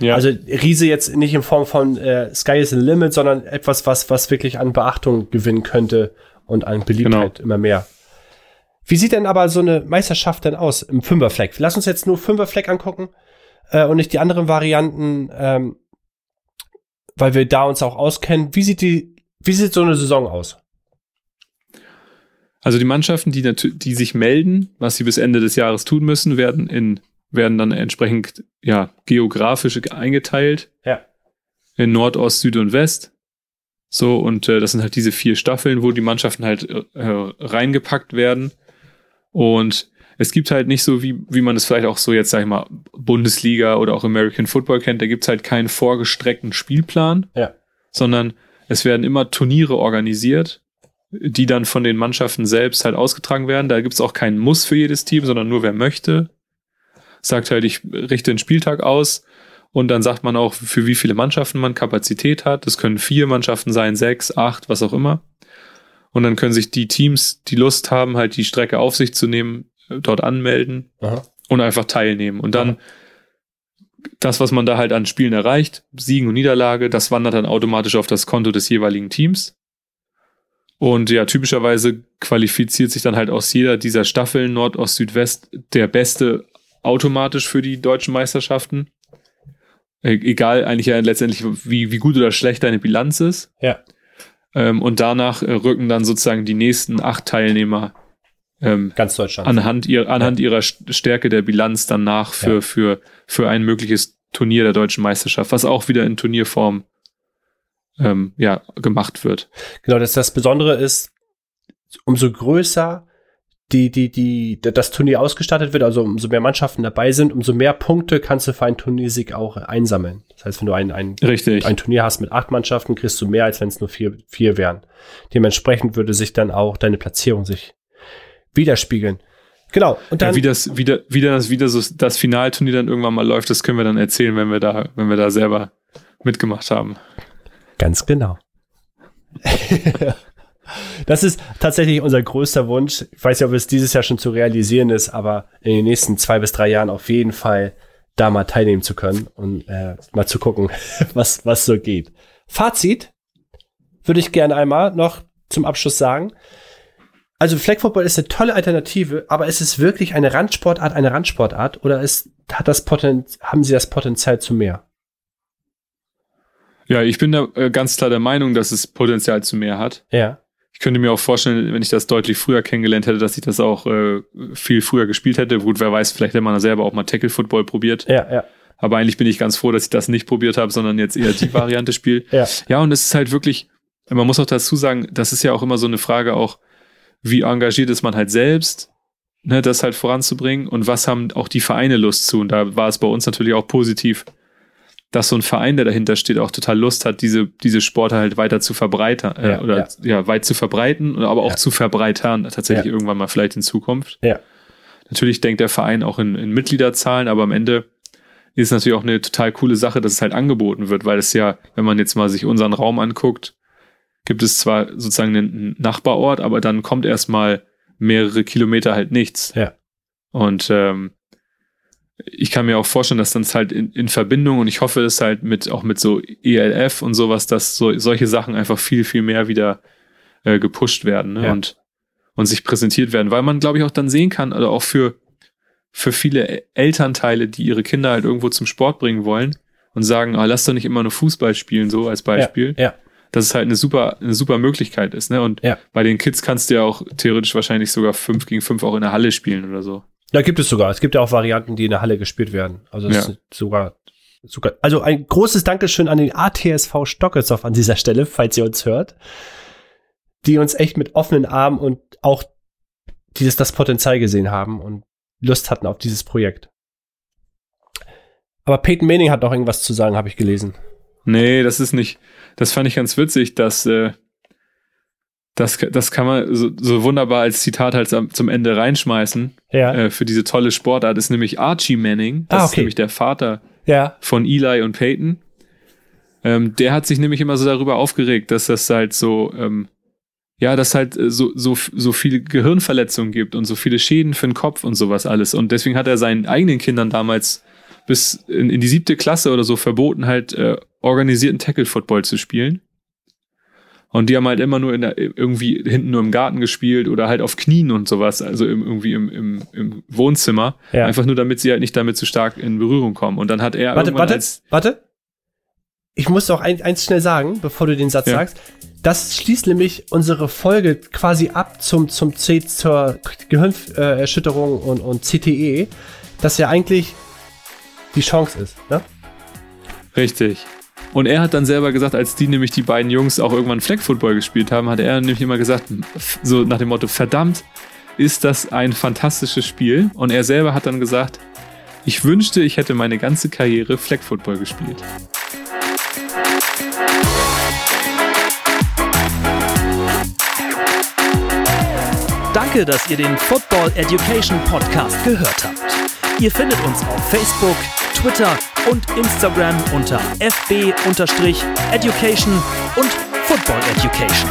Ja. Also Riese jetzt nicht in Form von äh, Sky is the Limit, sondern etwas, was, was wirklich an Beachtung gewinnen könnte und an Beliebtheit immer mehr. Wie sieht denn aber so eine Meisterschaft denn aus im Fünferfleck? Lass uns jetzt nur Fünferfleck angucken äh, und nicht die anderen Varianten, ähm, weil wir da uns auch auskennen. Wie sieht die, wie sieht so eine Saison aus? Also die Mannschaften, die, die sich melden, was sie bis Ende des Jahres tun müssen, werden in werden dann entsprechend ja geografisch eingeteilt Ja. in Nord, Ost, Süd und West. So und äh, das sind halt diese vier Staffeln, wo die Mannschaften halt äh, reingepackt werden. Und es gibt halt nicht so, wie, wie man es vielleicht auch so jetzt, sag ich mal, Bundesliga oder auch American Football kennt, da gibt's halt keinen vorgestreckten Spielplan, Ja. sondern es werden immer Turniere organisiert, die dann von den Mannschaften selbst halt ausgetragen werden. Da gibt's auch keinen Muss für jedes Team, sondern nur wer möchte. Sagt halt, ich richte den Spieltag aus und dann sagt man auch, für wie viele Mannschaften man Kapazität hat. Das können vier Mannschaften sein, sechs, acht, was auch immer. Und dann können sich die Teams, die Lust haben, halt die Strecke auf sich zu nehmen, dort anmelden Aha. und einfach teilnehmen. Und dann das, was man da halt an Spielen erreicht, Siegen und Niederlage, das wandert dann automatisch auf das Konto des jeweiligen Teams. Und ja, typischerweise qualifiziert sich dann halt aus jeder dieser Staffeln Nord, Ost, Südwest der Beste automatisch für die deutschen Meisterschaften. E- Egal eigentlich ja letztendlich, wie, wie gut oder schlecht deine Bilanz ist. Ja. Ähm, und danach äh, rücken dann sozusagen die nächsten acht Teilnehmer ähm, Ganz Deutschland. anhand, ihr, anhand ihrer St- Stärke der Bilanz danach für, Ja. für, für ein mögliches Turnier der deutschen Meisterschaft, was auch wieder in Turnierform ähm, ja, gemacht wird. Genau, das, das Besondere ist, umso größer die, die, die, das Turnier ausgestattet wird, also umso mehr Mannschaften dabei sind, umso mehr Punkte kannst du für einen Turniersieg auch einsammeln. Das heißt, wenn du ein, ein, Richtig. ein Turnier hast mit acht Mannschaften, kriegst du mehr, als wenn es nur vier, vier wären. Dementsprechend würde sich dann auch deine Platzierung sich widerspiegeln. Genau. Und dann, ja, wie das, wie, da, wie das, wie das, so das Finalturnier dann irgendwann mal läuft, das können wir dann erzählen, wenn wir da, wenn wir da selber mitgemacht haben. Ganz genau. das ist tatsächlich unser größter Wunsch. Ich weiß nicht, ob es dieses Jahr schon zu realisieren ist, aber in den nächsten zwei bis drei Jahren auf jeden Fall da mal teilnehmen zu können und äh, mal zu gucken, was, was so geht. Fazit würde ich gerne einmal noch zum Abschluss sagen. Also Flag Football ist eine tolle Alternative, aber ist es wirklich eine Randsportart, eine Randsportart oder ist, hat das Poten haben sie das Potenzial zu mehr? Ja, ich bin da äh, ganz klar der Meinung, dass es Potenzial zu mehr hat. Ja. Ich könnte mir auch vorstellen, wenn ich das deutlich früher kennengelernt hätte, dass ich das auch äh, viel früher gespielt hätte. Gut, wer weiß, vielleicht hätte man selber auch mal Tackle Football probiert. Ja, ja. Aber eigentlich bin ich ganz froh, dass ich das nicht probiert habe, sondern jetzt eher die Variante spiele. Ja. Ja, und es ist halt wirklich, man muss auch dazu sagen, das ist ja auch immer so eine Frage auch, wie engagiert ist man halt selbst, ne, das halt voranzubringen und was haben auch die Vereine Lust zu. Und da war es bei uns natürlich auch positiv, dass so ein Verein, der dahinter steht, auch total Lust hat, diese, diese Sporte halt weiter zu verbreitern äh, Ja, oder ja. ja. weit zu verbreiten, aber auch Ja. zu verbreitern, tatsächlich irgendwann mal vielleicht in Zukunft. Ja. Natürlich denkt der Verein auch in, in Mitgliederzahlen, aber am Ende ist es natürlich auch eine total coole Sache, dass es halt angeboten wird, weil es ja, wenn man jetzt mal sich unseren Raum anguckt, gibt es zwar sozusagen einen Nachbarort, aber dann kommt erstmal mehrere Kilometer halt nichts. Ja. Und ähm, ich kann mir auch vorstellen, dass dann es halt in, in Verbindung und ich hoffe es halt mit auch mit so ELF und sowas, dass so solche Sachen einfach viel, viel mehr wieder äh, gepusht werden ne? Ja. und, und sich präsentiert werden, weil man, glaube ich, auch dann sehen kann, also auch für, für viele E- Elternteile, die ihre Kinder halt irgendwo zum Sport bringen wollen und sagen, ah, lass doch nicht immer nur Fußball spielen, so als Beispiel, Ja. dass es halt eine super, eine super Möglichkeit ist. Ne? Und Ja. bei den Kids kannst du ja auch theoretisch wahrscheinlich sogar fünf gegen fünf auch in der Halle spielen oder so. Da gibt es sogar. Es gibt ja auch Varianten, die in der Halle gespielt werden. Also es Ja. ist sogar, sogar. Also ein großes Dankeschön an den ATSV Stockelsdorf an dieser Stelle, falls ihr uns hört, die uns echt mit offenen Armen und auch dieses das Potenzial gesehen haben und Lust hatten auf dieses Projekt. Aber Peyton Manning hat noch irgendwas zu sagen, habe ich gelesen. Nee, das ist nicht, das fand ich ganz witzig, dass äh, das, das kann man so, so wunderbar als Zitat halt zum Ende reinschmeißen Ja. äh, für diese tolle Sportart, ist nämlich Archie Manning, das Ah, ist okay. nämlich der Vater ja. von Eli und Peyton. Ähm, der hat sich nämlich immer so darüber aufgeregt, dass das halt so, ähm, ja, dass halt äh, so, so, so viele Gehirnverletzungen gibt und so viele Schäden für den Kopf und sowas alles. Und deswegen hat er seinen eigenen Kindern damals bis in, in die siebte Klasse oder so verboten, halt äh, organisierten Tackle-Football zu spielen. Und die haben halt immer nur in der, irgendwie hinten nur im Garten gespielt oder halt auf Knien und sowas, also im, irgendwie im, im, im Wohnzimmer. Ja. Einfach nur, damit sie halt nicht damit zu stark in Berührung kommen. Und dann hat er Warte, warte, als warte. Ich muss noch ein, eins schnell sagen, bevor du den Satz Ja. sagst. Das schließt nämlich unsere Folge quasi ab zum, zum C, zur Gehirnerschütterung und, und CTE, das ja eigentlich die Chance ist. Ne? Richtig. Und er hat dann selber gesagt, als die nämlich die beiden Jungs auch irgendwann Flag Football gespielt haben, hat er nämlich immer gesagt, so nach dem Motto, verdammt, ist das ein fantastisches Spiel. Und er selber hat dann gesagt, ich wünschte, ich hätte meine ganze Karriere Flag Football gespielt. Danke, dass ihr den Football Education Podcast gehört habt. Ihr findet uns auf Facebook, Twitter und Instagram unter fb-education und Football Education.